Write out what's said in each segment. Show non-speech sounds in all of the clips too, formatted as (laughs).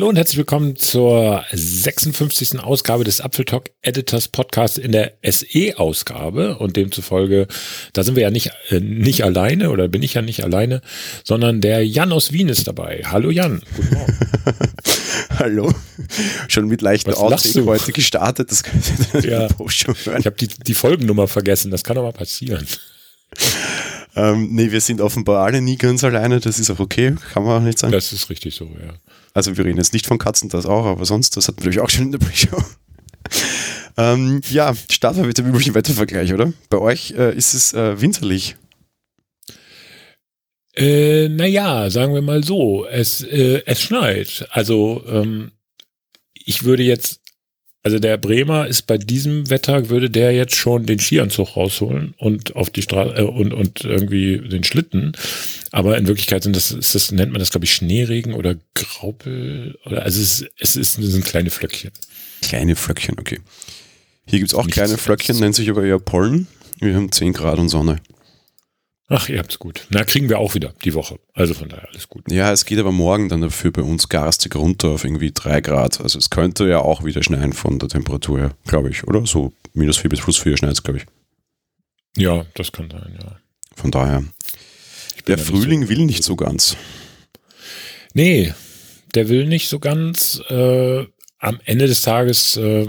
Hallo und herzlich willkommen zur 56. Ausgabe des Apfeltalk Editors Podcast in der SE-Ausgabe und demzufolge, da sind wir ja nicht, äh, nicht alleine oder bin ich ja nicht alleine, sondern der Jan aus Wien ist dabei. Hallo Jan. Guten Morgen. (laughs) Hallo. Schon mit leichten Outtake heute gestartet. Das ja. (laughs) Ich habe die, die Folgennummer vergessen. Das kann doch mal passieren. Ähm, nee, wir sind offenbar alle nie ganz alleine. Das ist auch okay. Kann man auch nicht sagen. Das ist richtig so, ja. Also wir reden jetzt nicht von Katzen, das auch, aber sonst, das hatten wir natürlich auch schon in der Pre-Show. (laughs) ähm, ja, starten wir mit dem üblichen Wettervergleich, oder? Bei euch äh, ist es äh, winterlich. Äh, naja, sagen wir mal so, es, äh, es schneit. Also ähm, ich würde jetzt, also der Bremer ist bei diesem Wetter, würde der jetzt schon den Skianzug rausholen und auf die Straße äh, und, und irgendwie den Schlitten. Aber in Wirklichkeit sind das, ist das nennt man das, glaube ich, Schneeregen oder Graupel. Oder also es, es, ist, es sind kleine Flöckchen. Kleine Flöckchen, okay. Hier gibt es auch Nichts kleine Flöckchen, nennt sich aber eher Pollen. Wir haben 10 Grad und Sonne. Ach, ihr habt's gut. Na, kriegen wir auch wieder die Woche. Also von daher alles gut. Ja, es geht aber morgen dann dafür bei uns garstig runter auf irgendwie drei Grad. Also es könnte ja auch wieder schneien von der Temperatur her, glaube ich, oder? So minus vier bis plus vier schneit glaube ich. Ja, das kann sein, ja. Von daher. Der Frühling so will nicht so ganz. Nee, der will nicht so ganz. Äh, am Ende des Tages äh,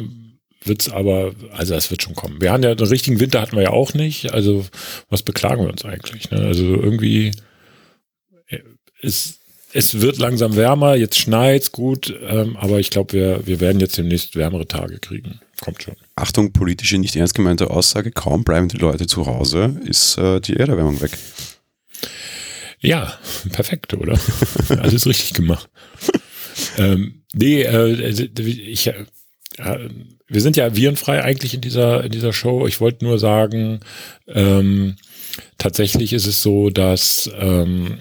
wird's aber, also es wird schon kommen. Wir haben ja den richtigen Winter hatten wir ja auch nicht. Also was beklagen wir uns eigentlich? Ne? Also irgendwie ist es wird langsam wärmer, jetzt schneit's gut, ähm, aber ich glaube, wir, wir werden jetzt demnächst wärmere Tage kriegen. Kommt schon. Achtung, politische, nicht ernst gemeinte Aussage, kaum bleiben die Leute zu Hause, ist äh, die Erderwärmung weg. Ja, (laughs) perfekt, oder? (laughs) Alles richtig gemacht. ähm, nee, äh, ich, äh, wir sind ja virenfrei eigentlich in dieser, in dieser Show. Ich wollte nur sagen, ähm, tatsächlich ist es so, dass ähm,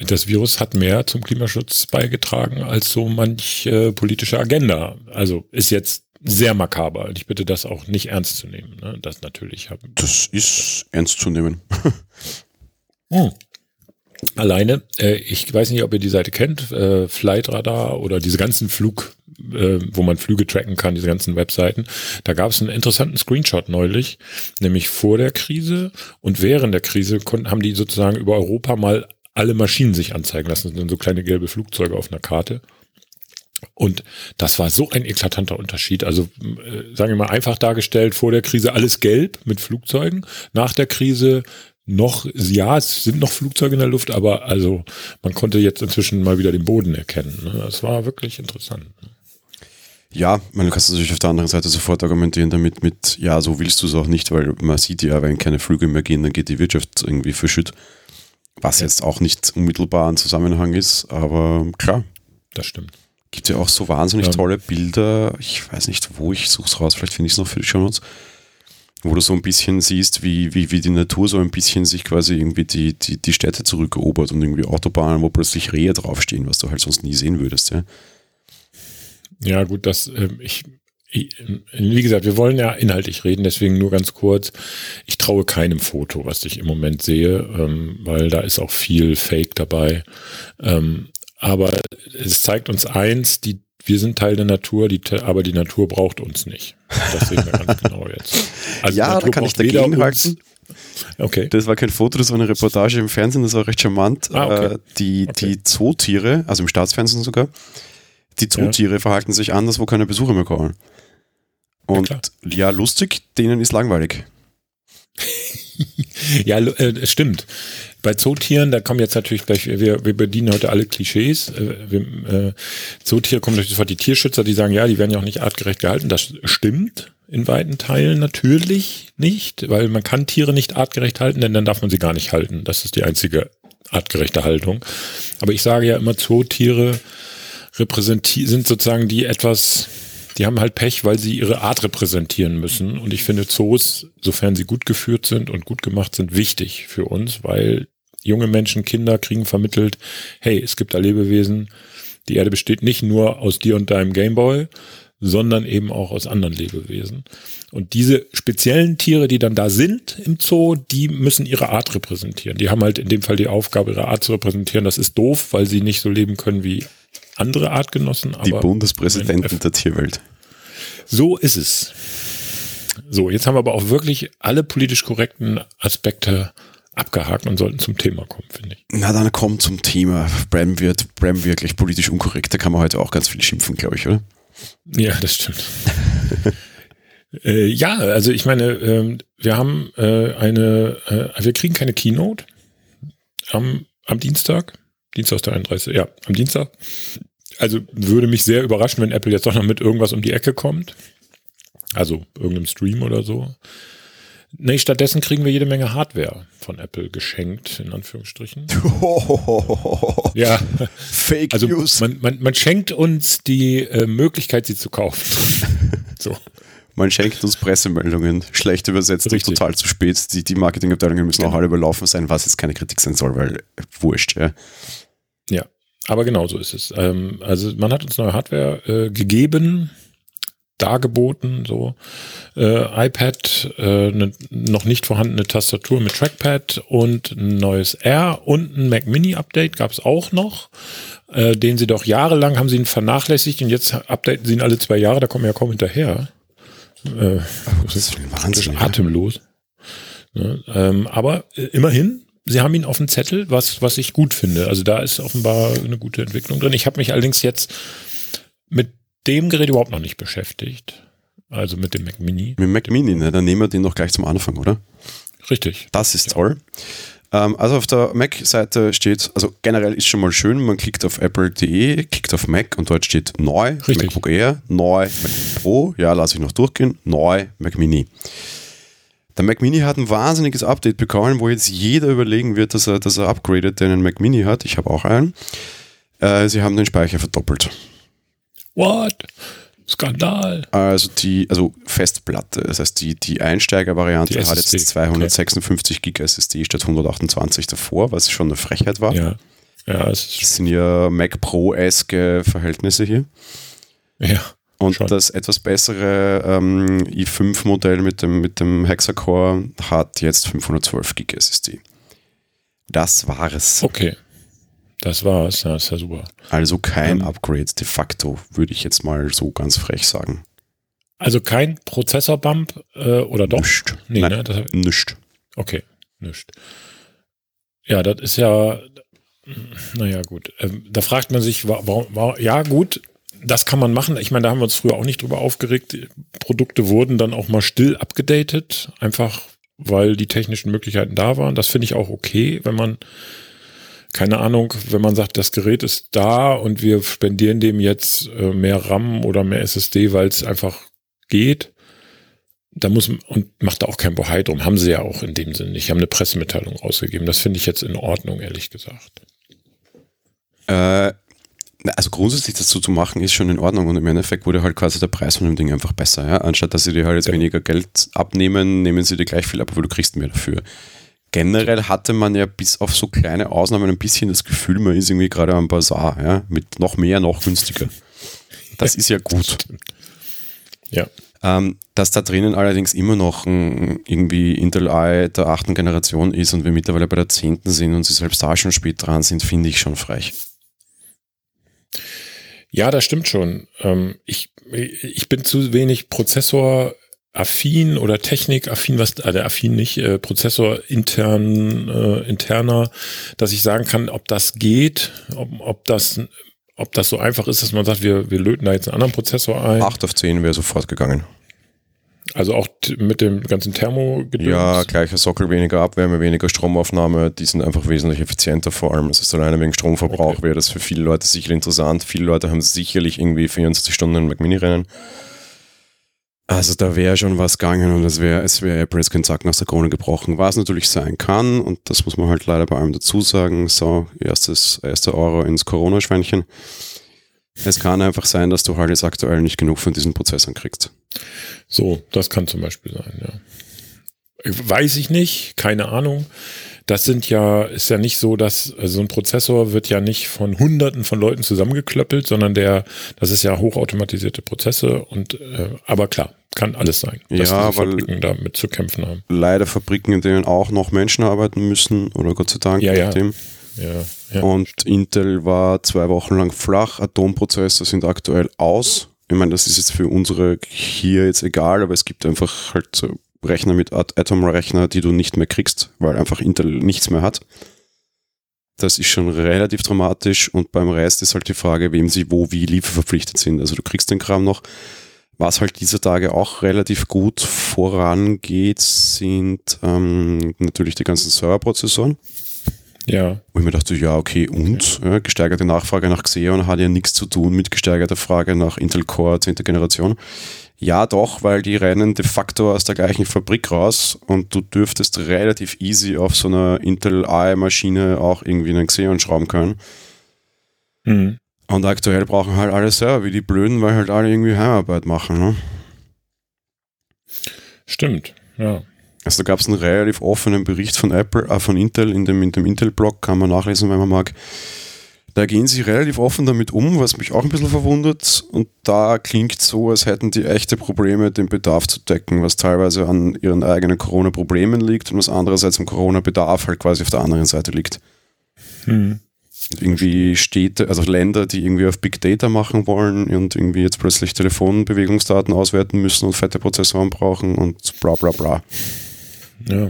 das Virus hat mehr zum Klimaschutz beigetragen als so manch äh, politische Agenda. Also ist jetzt sehr makaber. Und ich bitte das auch nicht ernst zu nehmen. Ne? Das natürlich haben. Das ist ernst zu nehmen. (laughs) hm alleine. Äh, ich weiß nicht, ob ihr die Seite kennt, äh, Flightradar oder diese ganzen Flug, äh, wo man Flüge tracken kann, diese ganzen Webseiten. Da gab es einen interessanten Screenshot neulich, nämlich vor der Krise und während der Krise konnten, haben die sozusagen über Europa mal alle Maschinen sich anzeigen lassen. Das sind so kleine gelbe Flugzeuge auf einer Karte. Und das war so ein eklatanter Unterschied. Also äh, sagen wir mal einfach dargestellt, vor der Krise alles gelb mit Flugzeugen, nach der Krise noch, ja, es sind noch Flugzeuge in der Luft, aber also man konnte jetzt inzwischen mal wieder den Boden erkennen. Ne? Das war wirklich interessant. Ja, man kann natürlich auf der anderen Seite sofort argumentieren damit mit, ja, so willst du es auch nicht, weil man sieht ja, wenn keine Flüge mehr gehen, dann geht die Wirtschaft irgendwie verschütt. Was ja. jetzt auch nicht unmittelbar ein Zusammenhang ist, aber klar. Das stimmt. Gibt ja auch so wahnsinnig ja. tolle Bilder. Ich weiß nicht, wo ich suche es raus, vielleicht finde ich es noch für die Show Notes wo du so ein bisschen siehst, wie, wie, wie die Natur so ein bisschen sich quasi irgendwie die, die, die Städte zurückerobert und irgendwie Autobahnen, wo plötzlich Rehe draufstehen, was du halt sonst nie sehen würdest, ja. Ja, gut, das, äh, ich, ich, wie gesagt, wir wollen ja inhaltlich reden, deswegen nur ganz kurz. Ich traue keinem Foto, was ich im Moment sehe, ähm, weil da ist auch viel Fake dabei. Ähm, aber es zeigt uns eins, die wir sind Teil der Natur, die, aber die Natur braucht uns nicht. Das sehen wir ganz genau jetzt. Also ja, da kann ich dagegen halten. Okay. Das war kein Foto, das war eine Reportage im Fernsehen, das war recht charmant. Ah, okay. Äh, die, okay. die Zootiere, also im Staatsfernsehen sogar, die Zootiere ja. verhalten sich anders, wo keine Besucher mehr kommen. Und ja, ja lustig, denen ist langweilig. (laughs) ja, äh, stimmt. Bei Zootieren, da kommen jetzt natürlich gleich, wir, wir bedienen heute alle Klischees. Äh, wir, äh, Zootiere kommen natürlich sofort die Tierschützer, die sagen, ja, die werden ja auch nicht artgerecht gehalten. Das stimmt in weiten Teilen natürlich nicht, weil man kann Tiere nicht artgerecht halten, denn dann darf man sie gar nicht halten. Das ist die einzige artgerechte Haltung. Aber ich sage ja immer, Zootiere repräsentieren, sind sozusagen die etwas die haben halt Pech, weil sie ihre Art repräsentieren müssen. Und ich finde Zoos, sofern sie gut geführt sind und gut gemacht sind, wichtig für uns, weil junge Menschen, Kinder kriegen vermittelt, hey, es gibt da Lebewesen, die Erde besteht nicht nur aus dir und deinem Gameboy, sondern eben auch aus anderen Lebewesen. Und diese speziellen Tiere, die dann da sind im Zoo, die müssen ihre Art repräsentieren. Die haben halt in dem Fall die Aufgabe, ihre Art zu repräsentieren. Das ist doof, weil sie nicht so leben können wie andere Artgenossen. Die Bundespräsidenten der Tierwelt. So ist es. So, jetzt haben wir aber auch wirklich alle politisch korrekten Aspekte abgehakt und sollten zum Thema kommen, finde ich. Na, dann kommt zum Thema. Bram wird, Bram wirklich politisch unkorrekt. Da kann man heute auch ganz viel schimpfen, glaube ich, oder? Ja, das stimmt. (laughs) äh, ja, also ich meine, äh, wir haben äh, eine, äh, wir kriegen keine Keynote am, am Dienstag. Dienstag der 31. Ja, am Dienstag. Also würde mich sehr überraschen, wenn Apple jetzt doch noch mit irgendwas um die Ecke kommt. Also irgendeinem Stream oder so. Nee, stattdessen kriegen wir jede Menge Hardware von Apple geschenkt, in Anführungsstrichen. (laughs) ja. Fake also News. Man, man, man schenkt uns die äh, Möglichkeit, sie zu kaufen. (laughs) so. Man schenkt uns Pressemeldungen, schlecht übersetzt Richtig. und total zu spät. Die, die Marketingabteilungen müssen genau. auch alle überlaufen sein, was jetzt keine Kritik sein soll, weil wurscht, ja. Aber genau so ist es. Ähm, also man hat uns neue Hardware äh, gegeben, dargeboten, so äh, iPad, äh, eine noch nicht vorhandene Tastatur mit Trackpad und ein neues R und ein Mac Mini Update gab es auch noch, äh, den sie doch jahrelang haben sie ihn vernachlässigt und jetzt updaten sie ihn alle zwei Jahre, da kommen wir ja kaum hinterher. Äh, das ist Wahnsinn, atemlos. Ja. Ne, ähm, aber äh, immerhin, sie haben ihn auf dem Zettel, was, was ich gut finde. Also da ist offenbar eine gute Entwicklung drin. Ich habe mich allerdings jetzt mit dem Gerät überhaupt noch nicht beschäftigt. Also mit dem Mac Mini. Mit dem Mac Mini, ne? Dann nehmen wir den noch gleich zum Anfang, oder? Richtig. Das ist ja. toll. Ähm, also auf der Mac-Seite steht, also generell ist schon mal schön, man klickt auf apple.de, klickt auf Mac und dort steht neu, Richtig. MacBook Air, neu, Mac Pro, ja, lasse ich noch durchgehen, neu, Mac Mini. Der Mac Mini hat ein wahnsinniges Update bekommen, wo jetzt jeder überlegen wird, dass er, dass er upgradet, der einen Mac Mini hat. Ich habe auch einen. Äh, sie haben den Speicher verdoppelt. What? Skandal. Also die, also Festplatte, das heißt die, die Einsteigervariante die hat jetzt 256 okay. Gig SSD statt 128 davor, was schon eine Frechheit war. Ja. ja das sind ja Mac Pro-eske Verhältnisse hier. Ja. Und schon. das etwas bessere ähm, i5-Modell mit dem, mit dem Hexacore hat jetzt 512 Gig SSD. Das war es. Okay. Das war's, ja, ist ja super. Also kein ähm, Upgrade de facto, würde ich jetzt mal so ganz frech sagen. Also kein Prozessor-Bump äh, oder doch? Nischt. Nee, Nein, ne? nischt. Okay, nischt. Ja, das ist ja, naja, gut. Ähm, da fragt man sich, warum, warum, ja, gut, das kann man machen. Ich meine, da haben wir uns früher auch nicht drüber aufgeregt. Produkte wurden dann auch mal still abgedatet, einfach weil die technischen Möglichkeiten da waren. Das finde ich auch okay, wenn man keine Ahnung, wenn man sagt, das Gerät ist da und wir spendieren dem jetzt äh, mehr RAM oder mehr SSD, weil es einfach geht, da muss und macht da auch kein Bohai drum. Haben sie ja auch in dem Sinne nicht. Haben eine Pressemitteilung rausgegeben. Das finde ich jetzt in Ordnung, ehrlich gesagt. Äh, also grundsätzlich das so zu machen, ist schon in Ordnung und im Endeffekt wurde halt quasi der Preis von dem Ding einfach besser. Ja? Anstatt dass sie dir halt jetzt ja. weniger Geld abnehmen, nehmen sie dir gleich viel ab, aber du kriegst mehr dafür generell hatte man ja bis auf so kleine Ausnahmen ein bisschen das Gefühl, man ist irgendwie gerade am Bazar, ja, mit noch mehr, noch günstiger. Das ist ja gut. (laughs) Ja. Ähm, dass da drinnen allerdings immer noch ein, irgendwie Intel i der achten Generation ist und wir mittlerweile bei der zehnten sind und sie selbst da schon spät dran sind, finde ich schon frech. Ja, das stimmt schon. Ähm, ich, ich bin zu wenig Prozessor affin oder technikaffin, was also affin nicht, äh, Prozessor intern, äh, interner, dass ich sagen kann, ob das geht, ob, ob das ob das so einfach ist, dass man sagt, wir, wir löten da jetzt einen anderen Prozessor ein. 8 auf 10 wäre sofort gegangen. Also auch mit dem ganzen thermo -Gedöns. Ja, gleicher Sockel, weniger Abwärme, weniger Stromaufnahme, die sind einfach wesentlich effizienter vor allem. Es ist alleine wegen Stromverbrauch okay. wäre das für viele Leute sicher interessant. Viele Leute haben sicherlich irgendwie 24 Stunden ein Mac Mini rennen. Also da wäre schon was gegangen und es wäre es wäre Apple jetzt kein Zacken aus der Krone gebrochen, was natürlich sein kann und das muss man halt leider bei allem dazu sagen. So, erstes, erster Euro ins Corona-Schweinchen. Es kann einfach sein, dass du halt jetzt aktuell nicht genug von diesen Prozessoren kriegst. So, das kann zum Beispiel sein, ja. Weiß ich nicht, keine Ahnung. Das sind ja, ist ja nicht so, dass also so ein Prozessor wird ja nicht von hunderten von Leuten zusammengeklöppelt, sondern der, das ist ja hochautomatisierte Prozesse und äh, aber klar, kann alles sein, dass ja, weil Fabriken damit zu kämpfen haben. Leider Fabriken, in denen auch noch Menschen arbeiten müssen, oder Gott sei Dank, ja, ja. Dem. Ja, ja, und. Intel war zwei Wochen lang flach, Atomprozesse sind aktuell aus. Ich meine, das ist jetzt für unsere hier jetzt egal, aber es gibt einfach halt so Rechner mit Atom-Rechner, die du nicht mehr kriegst, weil einfach Intel nichts mehr hat. Das ist schon relativ dramatisch und beim Rest ist halt die Frage, wem sie wo wie lieferverpflichtet sind. Also du kriegst den Kram noch. Was halt dieser Tage auch relativ gut vorangeht, sind ähm, natürlich die ganzen Serverprozessoren. Ja. Wo ich mir dachte, ja, okay, und? Ja, gesteigerte Nachfrage nach Xeon hat ja nichts zu tun mit gesteigerter Frage nach Intel Core 10. Generation. Ja, doch, weil die rennen de facto aus der gleichen Fabrik raus und du dürftest relativ easy auf so einer Intel AI-Maschine auch irgendwie einen Xeon schrauben können. Mhm. Und aktuell brauchen halt alle Server wie die Blöden, weil halt alle irgendwie Heimarbeit machen. Ne? Stimmt, ja. Also da gab es einen relativ offenen Bericht von Apple, äh, von Intel, in dem, in dem Intel-Blog, kann man nachlesen, wenn man mag. Da gehen sie relativ offen damit um, was mich auch ein bisschen verwundert. Und da klingt so, als hätten die echte Probleme, den Bedarf zu decken, was teilweise an ihren eigenen Corona-Problemen liegt und was andererseits am Corona-Bedarf halt quasi auf der anderen Seite liegt. Hm. Irgendwie Städte, also Länder, die irgendwie auf Big Data machen wollen und irgendwie jetzt plötzlich Telefonbewegungsdaten auswerten müssen und fette Prozessoren brauchen und bla bla bla. Ja.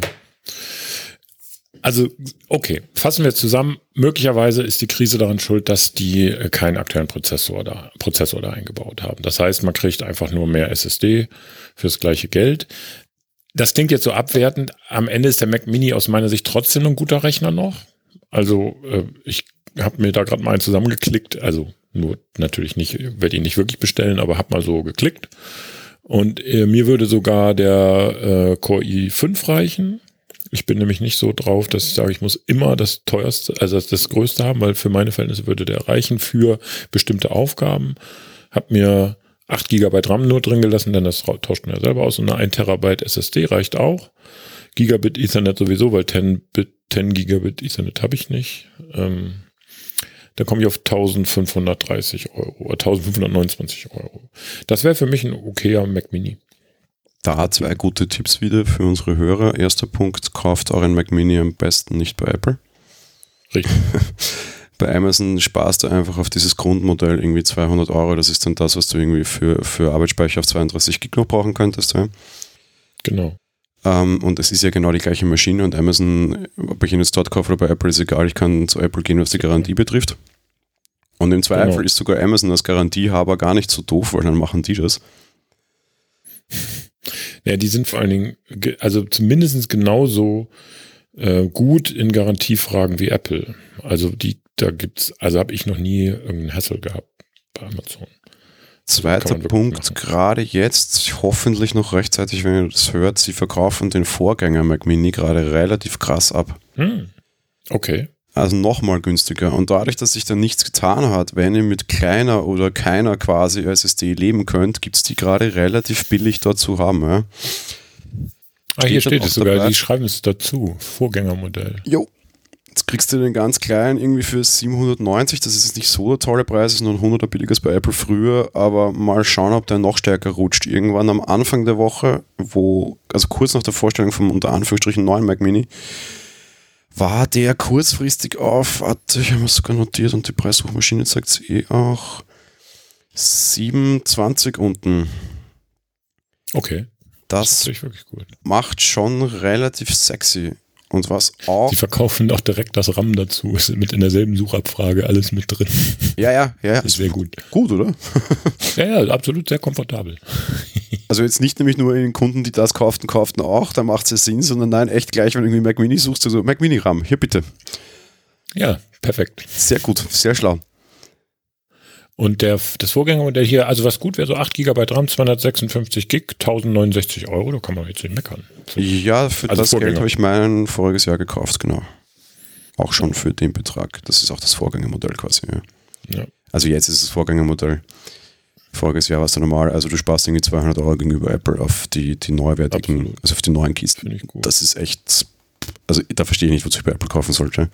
Also, okay, fassen wir zusammen. Möglicherweise ist die Krise daran schuld, dass die äh, keinen aktuellen Prozessor da, Prozessor da eingebaut haben. Das heißt, man kriegt einfach nur mehr SSD fürs gleiche Geld. Das klingt jetzt so abwertend. Am Ende ist der Mac Mini aus meiner Sicht trotzdem ein guter Rechner noch. Also, äh, ich habe mir da gerade mal einen zusammengeklickt. Also, nur natürlich nicht, werde ihn nicht wirklich bestellen, aber habe mal so geklickt. Und äh, mir würde sogar der äh, Core i5 reichen ich bin nämlich nicht so drauf, dass ich sage, ich muss immer das teuerste, also das größte haben, weil für meine Verhältnisse würde der reichen für bestimmte Aufgaben. Hab mir 8 GB RAM nur drin gelassen, denn das tauscht man ja selber aus und eine 1 Terabyte SSD reicht auch. Gigabit Ethernet sowieso, weil 10, Bit, 10 Gigabit Ethernet habe ich nicht. Ähm, da komme ich auf 1530 Euro, 1529 Euro. Das wäre für mich ein okayer Mac Mini. Da zwei gute Tipps wieder für unsere Hörer. Erster Punkt, kauft euren Mac Mini am besten nicht bei Apple. Richtig. (laughs) bei Amazon sparst du einfach auf dieses Grundmodell irgendwie 200 Euro. Das ist dann das, was du irgendwie für, für Arbeitsspeicher auf 32 Gig noch brauchen könntest. Ja? Genau. Um, ähm, und es ist ja genau die gleiche Maschine und Amazon, ob ich ihn jetzt dort kaufe oder bei Apple, ist egal. Ich kann zu Apple gehen, was die Garantie betrifft. Und im Zweifel genau. ist sogar Amazon als Garantiehaber gar nicht so doof, weil dann machen die das. Ja, die sind vor allen Dingen, also zumindest genauso äh, gut in Garantiefragen wie Apple. Also die, da gibt's, also habe ich noch nie irgendeinen Hassel gehabt bei Amazon. Zweiter Punkt, gerade jetzt, hoffentlich noch rechtzeitig, wenn ihr das hört, sie verkaufen den Vorgänger Mac Mini gerade relativ krass ab. Hm. Okay. Also nochmal günstiger. Und dadurch, dass sich da nichts getan hat, wenn ihr mit kleiner oder keiner quasi SSD leben könnt, gibt es die gerade relativ billig dort zu haben. Ja? Ah, hier steht es sogar, die schreiben es dazu. Vorgängermodell. Jo. Jetzt kriegst du den ganz kleinen irgendwie für 790. Das ist jetzt nicht so der tolle Preis, ist nur ein 100er billiger bei Apple früher, aber mal schauen, ob der noch stärker rutscht. Irgendwann am Anfang der Woche, wo, also kurz nach der Vorstellung vom unter Anführungsstrichen neuen Mac Mini, war der kurzfristig auf, warte, ich habe es sogar notiert und die Preissuchmaschine zeigt es eh auch, 27 unten. Okay. Das, das macht schon relativ sexy. Und was auch. Die verkaufen auch direkt das RAM dazu. Ist mit in derselben Suchabfrage alles mit drin. Ja, ja, ja. Ist sehr gut. Gut, oder? (laughs) ja, ja, absolut sehr komfortabel. (laughs) Also jetzt nicht nämlich nur in den Kunden, die das kauften, kauften auch, da macht es ja Sinn, sondern nein, echt gleich, wenn du irgendwie Mac Mini suchst, also Mac Mini RAM, hier bitte. Ja, perfekt. Sehr gut, sehr schlau. Und der, das Vorgängermodell hier, also was gut wäre, so 8 GB RAM, 256 Gig, 1069 Euro, da kann man jetzt nicht meckern. Ja, für also das Vorgänger. Geld habe ich mein voriges Jahr gekauft, genau. Auch schon für den Betrag. Das ist auch das Vorgängermodell quasi. Ja. ja. Also jetzt ist das Vorgängermodell. Voriges Jahr war es normal. Also du sparst irgendwie 200 Euro gegenüber Apple auf die, die neuwertigen, Absolut. also auf die neuen Kisten. Das ist echt, also da verstehe ich nicht, wozu ich bei Apple kaufen sollte.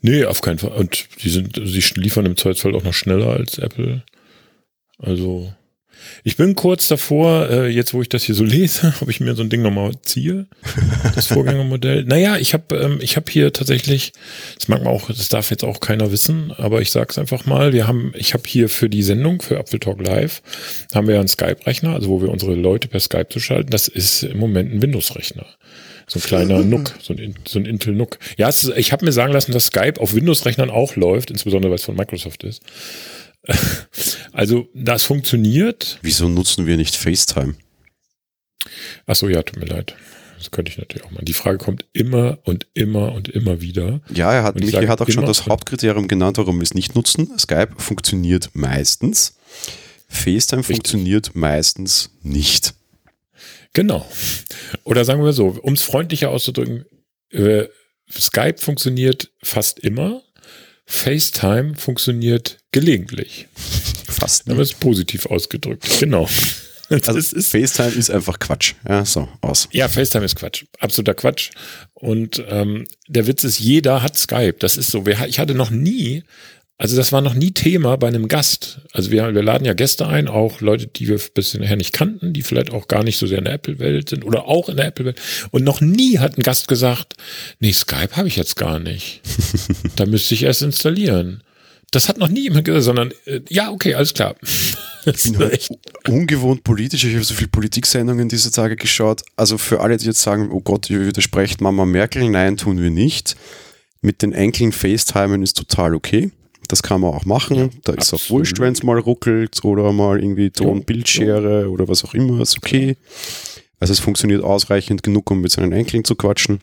Nee, auf keinen Fall. Und die sind, sie liefern im Zweifelsfall auch noch schneller als Apple. Also, Ich bin kurz davor, äh, jetzt wo ich das hier so (laughs) lese, ob ich mir so ein Ding nochmal ziehe, das Vorgängermodell. (laughs) naja, ich habe ähm, ich hab hier tatsächlich, das mag man auch, das darf jetzt auch keiner wissen, aber ich sag's einfach mal, wir haben, ich habe hier für die Sendung, für Apfel Talk Live, haben wir einen Skype-Rechner, also wo wir unsere Leute per Skype zu schalten, das ist im Moment ein Windows-Rechner. So ein kleiner Nook, so ein, so ein Intel Nook. Ja, ist, ich habe mir sagen lassen, dass Skype auf Windows-Rechnern auch läuft, insbesondere weil es von Microsoft ist. (laughs) Also das funktioniert. Wieso nutzen wir nicht FaceTime? Ach so, ja, tut mir leid. Das könnte ich natürlich auch mal. Die Frage kommt immer und immer und immer wieder. Ja, er hat, Michi hat auch schon das Hauptkriterium genannt, warum wir es nicht nutzen. Skype funktioniert meistens. FaceTime Richtig. funktioniert meistens nicht. Genau. Oder sagen wir so, um es freundlicher auszudrücken, äh, Skype funktioniert fast immer. FaceTime funktioniert gelegentlich. Fast. Aber es ist positiv ausgedrückt. Genau. (laughs) Also ist, ist, FaceTime ist einfach Quatsch. Ja, so, aus. Ja, FaceTime ist Quatsch. Absoluter Quatsch. Und ähm, der Witz ist, jeder hat Skype. Das ist so. Ich hatte noch nie also das war noch nie Thema bei einem Gast. Also wir, wir laden ja Gäste ein, auch Leute, die wir bisher nicht kannten, die vielleicht auch gar nicht so sehr in der Apple-Welt sind oder auch in der Apple-Welt. Und noch nie hat ein Gast gesagt, nee, Skype habe ich jetzt gar nicht. (laughs) da müsste ich erst installieren. Das hat noch nie jemand gesagt, sondern äh, ja, okay, alles klar. (laughs) Das ist echt ungewohnt politisch. Ich habe so viele Politiksendungen diese Tage geschaut. Also für alle, die jetzt sagen, oh Gott, ihr widersprecht Mama Merkel, nein, tun wir nicht. Mit den Enkeln FaceTimen ist total okay. Das kann man auch machen. Ja, da ist auch wurscht, wenn es mal ruckelt oder mal irgendwie Ton-Bildschere oder was auch immer, ist okay. Also es funktioniert ausreichend genug, um mit seinen Enkeln zu quatschen.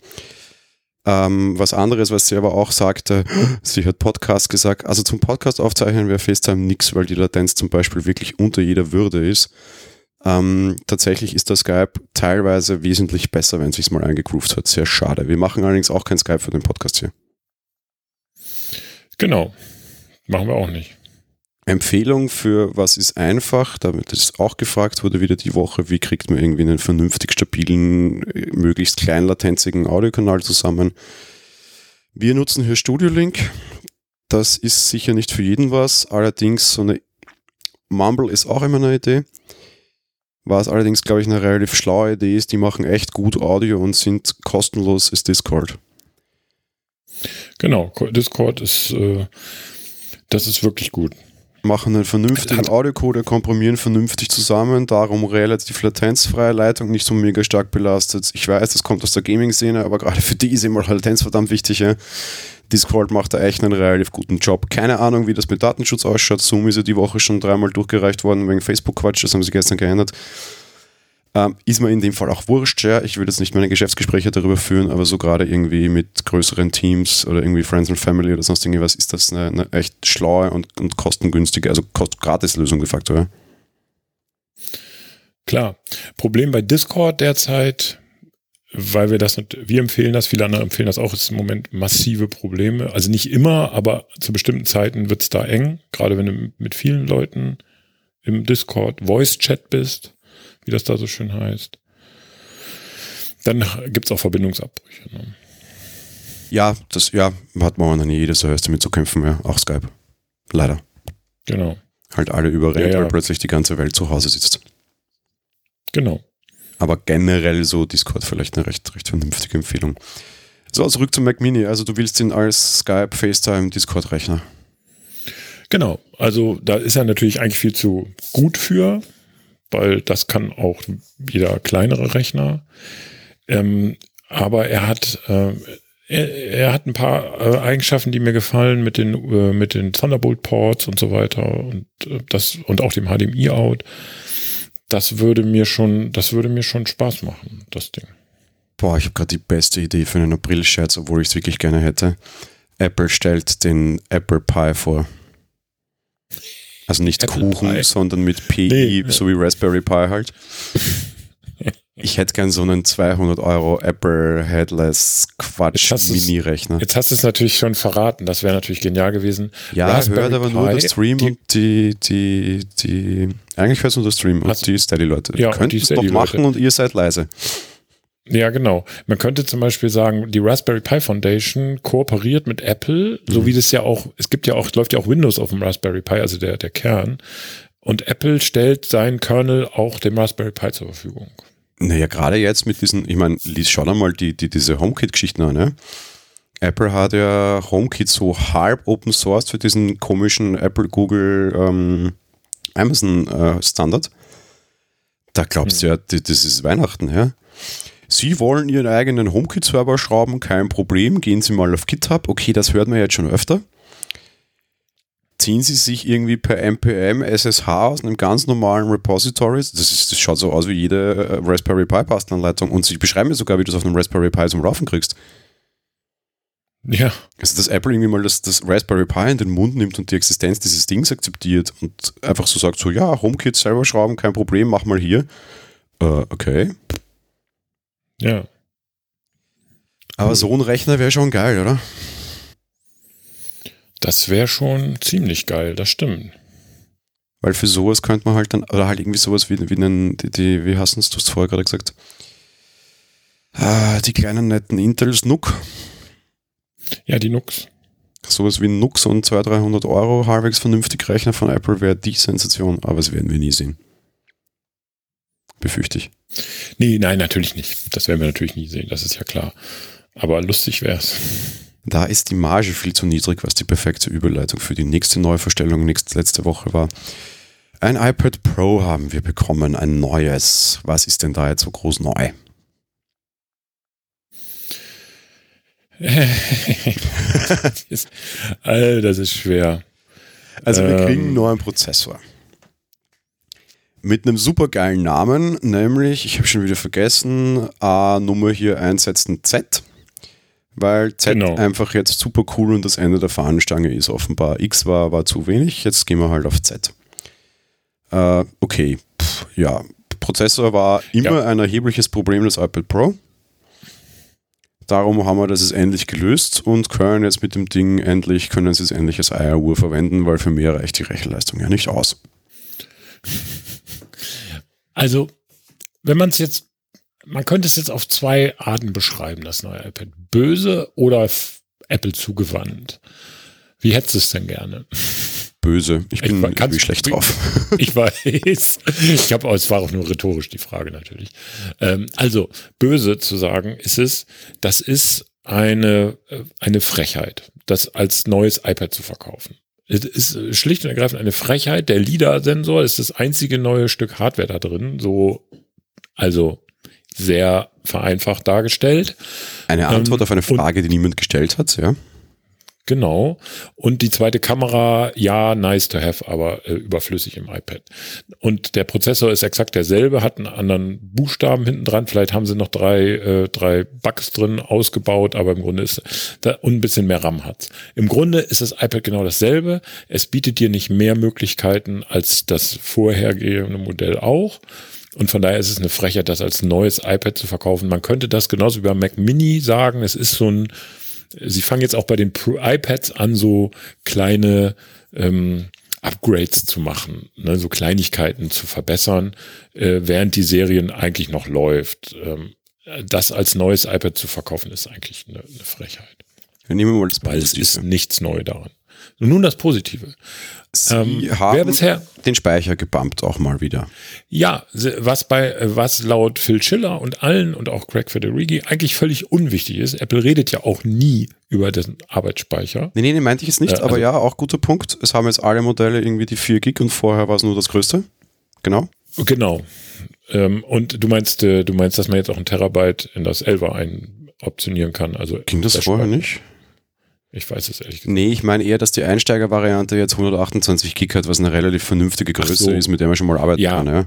Ähm, was anderes, was sie aber auch sagte, sie hat Podcast gesagt, also zum Podcast aufzeichnen wäre FaceTime nichts, weil die Latenz zum Beispiel wirklich unter jeder Würde ist. Ähm, tatsächlich ist der Skype teilweise wesentlich besser, wenn es sich mal eingegroovt hat. Sehr schade. Wir machen allerdings auch kein Skype für den Podcast hier. Genau. Machen wir auch nicht. Empfehlung für was ist einfach, damit das auch gefragt wurde wieder die Woche, wie kriegt man irgendwie einen vernünftig stabilen, möglichst kleinlatenzigen Audiokanal zusammen. Wir nutzen hier Studio Link. Das ist sicher nicht für jeden was, allerdings so eine Mumble ist auch immer eine Idee. Was allerdings, glaube ich, eine relativ schlaue Idee ist, die machen echt gut Audio und sind kostenlos, ist Discord. Genau, Discord ist äh das ist wirklich gut. Machen einen vernünftigen Audiocode, komprimieren vernünftig zusammen, darum relativ latenzfreie Leitung, nicht so mega stark belastet. Ich weiß, das kommt aus der Gaming-Szene, aber gerade für die ist immer Latenz verdammt wichtig. Ja? Discord macht da echt einen relativ guten Job. Keine Ahnung, wie das mit Datenschutz ausschaut. Zoom ist ja die Woche schon dreimal durchgereicht worden wegen Facebook-Quatsch, das haben sie gestern geändert. Ähm, ist mir in dem Fall auch wurscht, ja. Ich will jetzt nicht meine Geschäftsgespräche darüber führen, aber so gerade irgendwie mit größeren Teams oder irgendwie Friends and Family oder sonst irgendwas ist das eine, eine echt schlaue und, und kostengünstige, also Kost-Gratis-Lösung de facto, ja. Klar. Problem bei Discord derzeit, weil wir das, wir empfehlen das, viele andere empfehlen das auch, ist im Moment massive Probleme. Also nicht immer, aber zu bestimmten Zeiten wird es da eng, gerade wenn du mit vielen Leuten im Discord Voice Chat bist wie das da so schön heißt. Dann gibt es auch Verbindungsabbrüche. Ne? Ja, das ja, hat man nie jedes Jahr damit zu kämpfen, ja. auch Skype. Leider. Genau. Halt alle überrennt, ja, ja. weil plötzlich die ganze Welt zu Hause sitzt. Genau. Aber generell so Discord vielleicht eine recht, recht vernünftige Empfehlung. So, zurück zum Mac Mini. Also du willst ihn als Skype, FaceTime, Discord-Rechner. Genau. Also da ist er natürlich eigentlich viel zu gut für weil das kann auch jeder kleinere Rechner. Ähm, aber er hat, äh, er, er, hat ein paar äh, Eigenschaften, die mir gefallen mit den, äh, mit den Thunderbolt Ports und so weiter und äh, das und auch dem HDMI Out. Das würde mir schon, das würde mir schon Spaß machen, das Ding. Boah, ich habe gerade die beste Idee für einen April-Scherz, obwohl ich es wirklich gerne hätte. Apple stellt den Apple Pie vor. Also nicht Apple Kuchen, Pie. sondern mit PI, nee. so wie Raspberry Pi halt. (laughs) Ich hätte gern so einen 200 Euro Apple Headless Quatsch Mini-Rechner. Jetzt hast du es natürlich schon verraten. Das wäre natürlich genial gewesen. Ja, Raspberry hört aber Pi, nur der Stream die, und die, die, die, eigentlich hört es nur der Stream und die Steady-Leute. Ja, Könnt es doch machen und ihr seid leise. Ja, genau. Man könnte zum Beispiel sagen, die Raspberry Pi Foundation kooperiert mit Apple, mhm. so wie das ja auch, es gibt ja auch, läuft ja auch Windows auf dem Raspberry Pi, also der, der Kern. Und Apple stellt seinen Kernel auch dem Raspberry Pi zur Verfügung. Naja, gerade jetzt mit diesen, ich meine, lies schon einmal die, die, diese HomeKit-Geschichten an, ne? Apple hat ja HomeKit so halb Open Source für diesen komischen Apple, Google, ähm, Amazon äh, Standard. Da glaubst du ja, das ist Weihnachten, ja. Sie wollen Ihren eigenen HomeKit-Server schrauben, kein Problem. Gehen Sie mal auf GitHub. Okay, das hört man jetzt schon öfter ziehen sie sich irgendwie per NPM SSH aus einem ganz normalen Repository. Das, ist, das schaut so aus wie jede äh, Raspberry Pi Bastelanleitung und sie beschreiben mir sogar, wie du es auf einem Raspberry Pi zum Laufen kriegst. Ja. Also, dass Apple irgendwie mal das, das Raspberry Pi in den Mund nimmt und die Existenz dieses Dings akzeptiert und einfach so sagt: so, ja, HomeKit selber schrauben, kein Problem, mach mal hier. Äh, okay. Ja. Aber so ein Rechner wäre schon geil, oder? Das wäre schon ziemlich geil, das stimmt. Weil für sowas könnte man halt dann, oder halt irgendwie sowas wie, wie einen, die, die wie hast du es, vorher gerade gesagt, ah, die kleinen netten Intels NUC. Ja, die NUCs. Sowas wie ein NUX und 200, 300 Euro halbwegs vernünftig Rechner von Apple wäre die Sensation, aber das werden wir nie sehen. Befürchte ich. Nee, nein, natürlich nicht. Das werden wir natürlich nie sehen, das ist ja klar. Aber lustig wäre es. Da ist die Marge viel zu niedrig, was die perfekte Überleitung für die nächste Neuverstellung nächste, letzte Woche war. Ein iPad Pro haben wir bekommen, ein neues. Was ist denn da jetzt so groß neu? (laughs) das ist, Alter, das ist schwer. Also wir kriegen einen ähm. neuen Prozessor. Mit einem supergeilen Namen, nämlich, ich habe schon wieder vergessen, A-Nummer hier einsetzen Z weil Z genau. einfach jetzt super cool und das Ende der Fahnenstange ist offenbar. X war, war zu wenig, jetzt gehen wir halt auf Z. Äh, okay, Pff, ja. Prozessor war immer ja. ein erhebliches Problem des iPad Pro. Darum haben wir das jetzt endlich gelöst und können jetzt mit dem Ding endlich, können sie es endlich als Eieruhr verwenden, weil für mehr reicht die Rechenleistung ja nicht aus. Also, wenn man es jetzt man könnte es jetzt auf zwei Arten beschreiben, das neue iPad. Böse oder Apple zugewandt. Wie hättest du es denn gerne? Böse. Ich bin, ich, ganz, schlecht drauf. (laughs) Ich weiß. Ich habe, es war auch nur rhetorisch die Frage natürlich. Ähm, also böse zu sagen ist es, das ist eine äh, eine Frechheit, das als neues iPad zu verkaufen. Es ist schlicht und ergreifend eine Frechheit. Der LIDAR-Sensor ist das einzige neue Stück Hardware da drin. So, also sehr vereinfacht dargestellt. Eine Antwort ähm, auf eine Frage, die niemand gestellt hat, ja. Genau. Und die zweite Kamera, ja, nice to have, aber äh, überflüssig im iPad. Und der Prozessor ist exakt derselbe, hat einen anderen Buchstaben hinten dran. Vielleicht haben sie noch drei, äh, drei Bugs drin ausgebaut, aber im Grunde ist da und ein bisschen mehr RAM hat's. Im Grunde ist das iPad genau dasselbe. Es bietet dir nicht mehr Möglichkeiten als das vorhergehende Modell auch. Und von daher ist es eine Frechheit, das als neues iPad zu verkaufen. Man könnte das genauso wie beim Mac Mini sagen. Es ist so ein, sie fangen jetzt auch bei den iPads an, so kleine ähm, Upgrades zu machen, ne, so Kleinigkeiten zu verbessern, äh, während die Serien eigentlich noch läuft. Ähm, das als neues iPad zu verkaufen, ist eigentlich eine, eine Frechheit. Wir nehmen mal das Weil es ist nichts neu daran. Nun das Positive. Sie ähm, haben bisher, den Speicher gebumpt auch mal wieder. Ja, was bei was laut Phil Schiller und allen und auch Craig Federighi eigentlich völlig unwichtig ist. Apple redet ja auch nie über den Arbeitsspeicher. Nee, nee, nee meinte ich jetzt nicht, äh, also, aber ja, auch guter Punkt. Es haben jetzt alle Modelle irgendwie die 4 Gig und vorher war es nur das größte. Genau. Genau. Ähm, und du meinst, äh, du meinst, dass man jetzt auch ein Terabyte in das 11er ein optionieren kann. Also Ging das vorher nicht? Ich weiß es ehrlich gesagt. Nee, ich meine eher, dass die Einsteigervariante jetzt 128 Gig hat, was eine relativ vernünftige Größe so. ist, mit der man schon mal arbeiten ja. kann. Ja.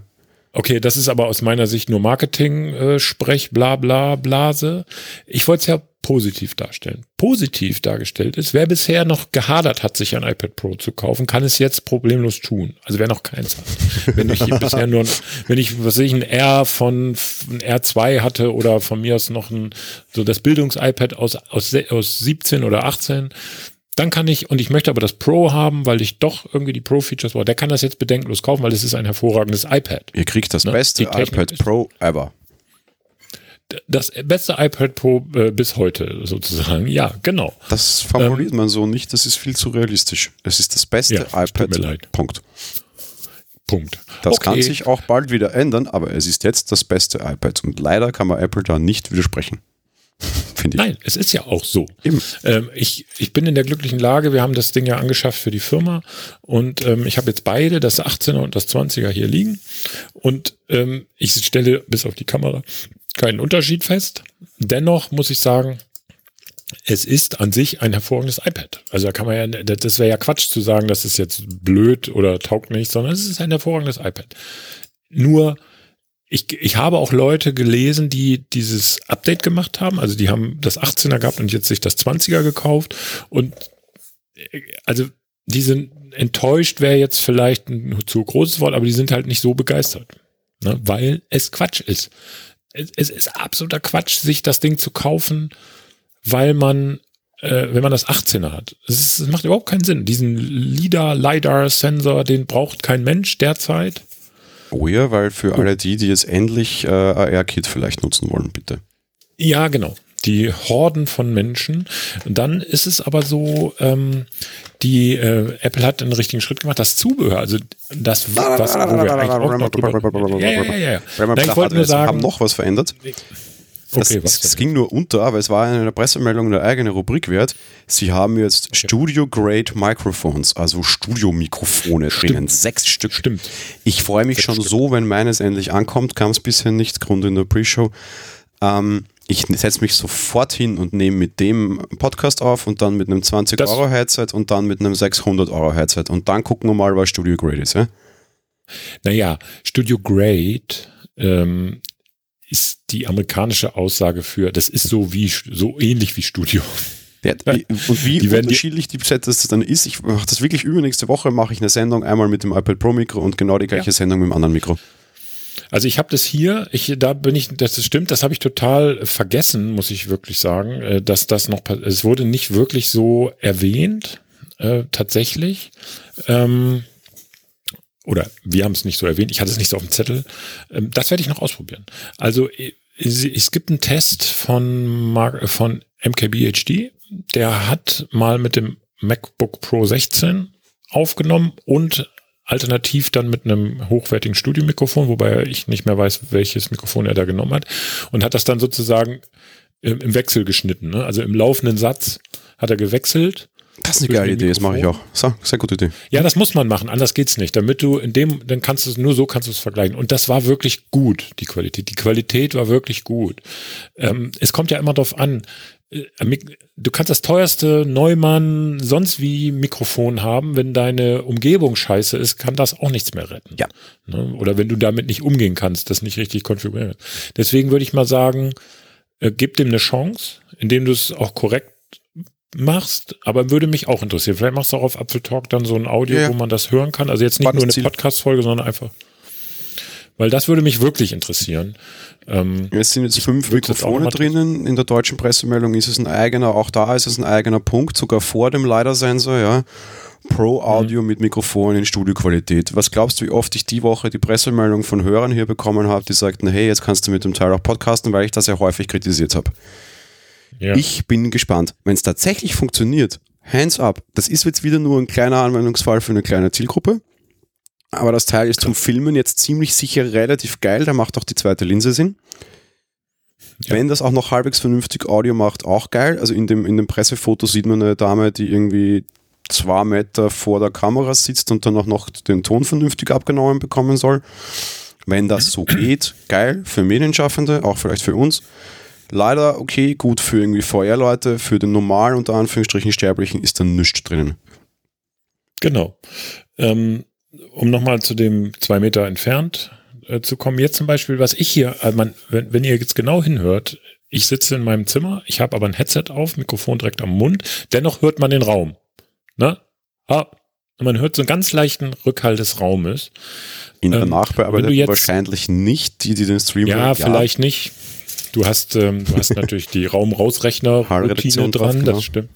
Okay, das ist aber aus meiner Sicht nur Marketing-Sprech, äh, bla bla Blase. Ich wollte es ja positiv darstellen. Positiv dargestellt ist, wer bisher noch gehadert hat, sich ein iPad Pro zu kaufen, kann es jetzt problemlos tun. Also wer noch keins hat. Wenn ich (laughs) bisher nur, wenn ich, was ich, ein R von ein R2 hatte oder von mir aus noch ein, so das Bildungs-iPad aus, aus, aus 17 oder 18, dann kann ich, und ich möchte aber das Pro haben, weil ich doch irgendwie die Pro-Features brauche, der kann das jetzt bedenkenlos kaufen, weil es ist ein hervorragendes iPad. Ihr kriegt das ne? beste iPad Pro ever das beste iPad Pro äh, bis heute sozusagen. Ja, genau. Das formuliert ähm, man so nicht, das ist viel zu realistisch. Es ist das beste ja, iPad. Punkt. Punkt. Das okay. kann sich auch bald wieder ändern, aber es ist jetzt das beste iPad und leider kann man Apple da nicht widersprechen. Finde ich. Nein, es ist ja auch so. Ähm, ich, ich bin in der glücklichen Lage, wir haben das Ding ja angeschafft für die Firma und ähm, ich habe jetzt beide, das 18er und das 20er hier liegen und ähm, ich stelle bis auf die Kamera keinen Unterschied fest. Dennoch muss ich sagen, es ist an sich ein hervorragendes iPad. Also da kann man ja, das wäre ja Quatsch zu sagen, das ist jetzt blöd oder taugt nicht, sondern es ist ein hervorragendes iPad. Nur, ich, ich habe auch Leute gelesen, die dieses Update gemacht haben. Also die haben das 18er gehabt und jetzt sich das 20er gekauft. Und also die sind enttäuscht, wäre jetzt vielleicht ein zu großes Wort, aber die sind halt nicht so begeistert. Ne? Weil es Quatsch ist. Es, es ist absoluter Quatsch, sich das Ding zu kaufen weil man, äh, wenn man das 18er hat, es, es macht überhaupt keinen Sinn. Diesen LIDAR, LiDAR-Sensor, den braucht kein Mensch derzeit. Oh ja, weil für alle die, die jetzt endlich äh, AR-Kit vielleicht nutzen wollen, bitte. Ja, genau. Die Horden von Menschen. Dann ist es aber so, ähm, die äh, Apple hat einen richtigen Schritt gemacht, das Zubehör, also das, was wo wir eigentlich auch noch drüber, ja, ja, ja, ja. Ich wollte nur sagen, haben noch was verändert. Das, okay, was es, ging nur unter, aber es war in einer Pressemeldung eine eigene Rubrik wert. Sie haben jetzt okay. Studio-Grade Microphones, also Studiomikrofone drinnen. Sechs Stück. Stimmt. Ich freue mich schon Stück. so, wenn meines endlich ankommt. Kam es bisher nicht, Grund in der Pre-Show. Ähm, ich setze mich sofort hin und nehme mit dem Podcast auf und dann mit einem 20-Euro-Headset und dann mit einem 600-Euro-Headset und dann gucken wir mal, was Studio Grade ist. Ja? Naja, Studio Grade ähm, ist die amerikanische Aussage für, das ist so wie, so ähnlich wie Studio. Ja, (laughs) und wie die unterschiedlich die das dann ist, ich mache das wirklich übernächste Woche, mache ich eine Sendung einmal mit dem iPad Pro Mikro und genau die gleiche ja. Sendung mit dem anderen Mikro. Also ich habe das hier, ich, da bin ich, das stimmt, das habe ich total vergessen, muss ich wirklich sagen, äh, dass das noch, es wurde nicht wirklich so erwähnt, äh, tatsächlich. Ähm, oder wir haben es nicht so erwähnt, ich hatte es nicht so auf dem Zettel. Ähm, das werde ich noch ausprobieren. Also es gibt einen Test von, Mark, von MKBHD, der hat mal mit dem MacBook Pro 16 aufgenommen und alternativ dann mit einem hochwertigen Studiomikrofon, wobei ich nicht mehr weiß, welches Mikrofon er da genommen hat und hat das dann sozusagen im Wechsel geschnitten. Ne? Also im laufenden Satz hat er gewechselt das ist eine geile Idee, das mache ich auch. So, sehr gute Idee. Ja, das muss man machen, anders geht's nicht. Damit du in dem, dann kannst du es, nur so kannst du es vergleichen. Und das war wirklich gut, die Qualität. Die Qualität war wirklich gut. Ähm, es kommt ja immer darauf an, äh, du kannst das teuerste Neumann sonst wie Mikrofon haben, wenn deine Umgebung scheiße ist, kann das auch nichts mehr retten. Ja. Ne? Oder wenn du damit nicht umgehen kannst, das nicht richtig konfigurieren. Deswegen würde ich mal sagen, äh, gib dem eine Chance, indem du es auch korrekt machst, aber würde mich auch interessieren. Vielleicht machst du auch auf Apfel Talk dann so ein Audio, ja. wo man das hören kann. Also jetzt nicht nur eine Podcast-Folge, sondern einfach. Weil das würde mich wirklich interessieren. Ähm, es sind jetzt fünf Mikrofone drinnen. In der deutschen Pressemeldung ist es ein eigener, auch da ist es ein eigener Punkt, sogar vor dem LiDAR-Sensor, ja. Pro Audio mhm. mit Mikrofon in Studioqualität. Was glaubst du, wie oft ich die Woche die Pressemeldung von Hörern hier bekommen habe, die sagten, hey, jetzt kannst du mit dem Teil auch podcasten, weil ich das ja häufig kritisiert habe. Ja. Ich bin gespannt. Wenn es tatsächlich funktioniert, hands up. Das ist jetzt wieder nur ein kleiner Anwendungsfall für eine kleine Zielgruppe. Aber das Teil ist zum Filmen jetzt ziemlich sicher relativ geil. Da macht auch die zweite Linse Sinn. Ja. Wenn das auch noch halbwegs vernünftig Audio macht, auch geil. Also in dem, in dem Pressefoto sieht man eine Dame, die irgendwie zwei Meter vor der Kamera sitzt und dann auch noch den Ton vernünftig abgenommen bekommen soll. Wenn das so (clears throat) geht, geil für Medienschaffende, auch vielleicht für uns. Leider, okay, gut für irgendwie VR-Leute, für den normalen, unter Anführungsstrichen, Sterblichen ist da nichts drinnen. Genau. Ähm, um nochmal zu dem zwei Meter entfernt äh, zu kommen, jetzt zum Beispiel, was ich hier, also man, wenn, wenn ihr jetzt genau hinhört, ich sitze in meinem Zimmer, ich habe aber ein Headset auf, Mikrofon direkt am Mund, dennoch hört man den Raum. Ne? Ah, man hört so einen ganz leichten Rückhalt des Raumes. In der ähm, Nachbearbeitung wahrscheinlich nicht, die, die den Stream Ja, vielleicht nicht. Du hast, ähm, du hast (laughs) natürlich die Raumrausrechner-Routine dran, genau. das stimmt.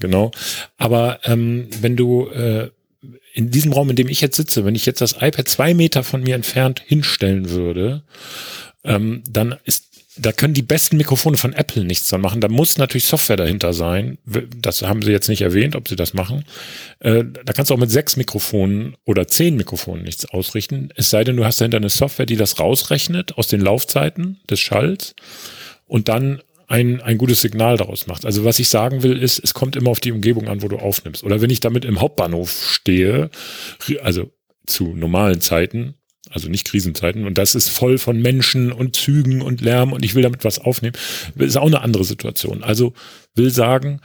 Genau. Aber ähm, wenn du äh, in diesem Raum, in dem ich jetzt sitze, wenn ich jetzt das iPad zwei Meter von mir entfernt hinstellen würde, ähm, dann ist da können die besten Mikrofone von Apple nichts dran machen. Da muss natürlich Software dahinter sein. Das haben sie jetzt nicht erwähnt, ob sie das machen. Äh, da kannst du auch mit sechs Mikrofonen oder zehn Mikrofonen nichts ausrichten. Es sei denn, du hast dahinter eine Software, die das rausrechnet aus den Laufzeiten des Schalls und dann ein, ein gutes Signal daraus macht. Also was ich sagen will, ist, es kommt immer auf die Umgebung an, wo du aufnimmst. Oder wenn ich damit im Hauptbahnhof stehe, also zu normalen Zeiten, also nicht Krisenzeiten, und das ist voll von Menschen und Zügen und Lärm und ich will damit was aufnehmen, ist auch eine andere Situation. Also will sagen,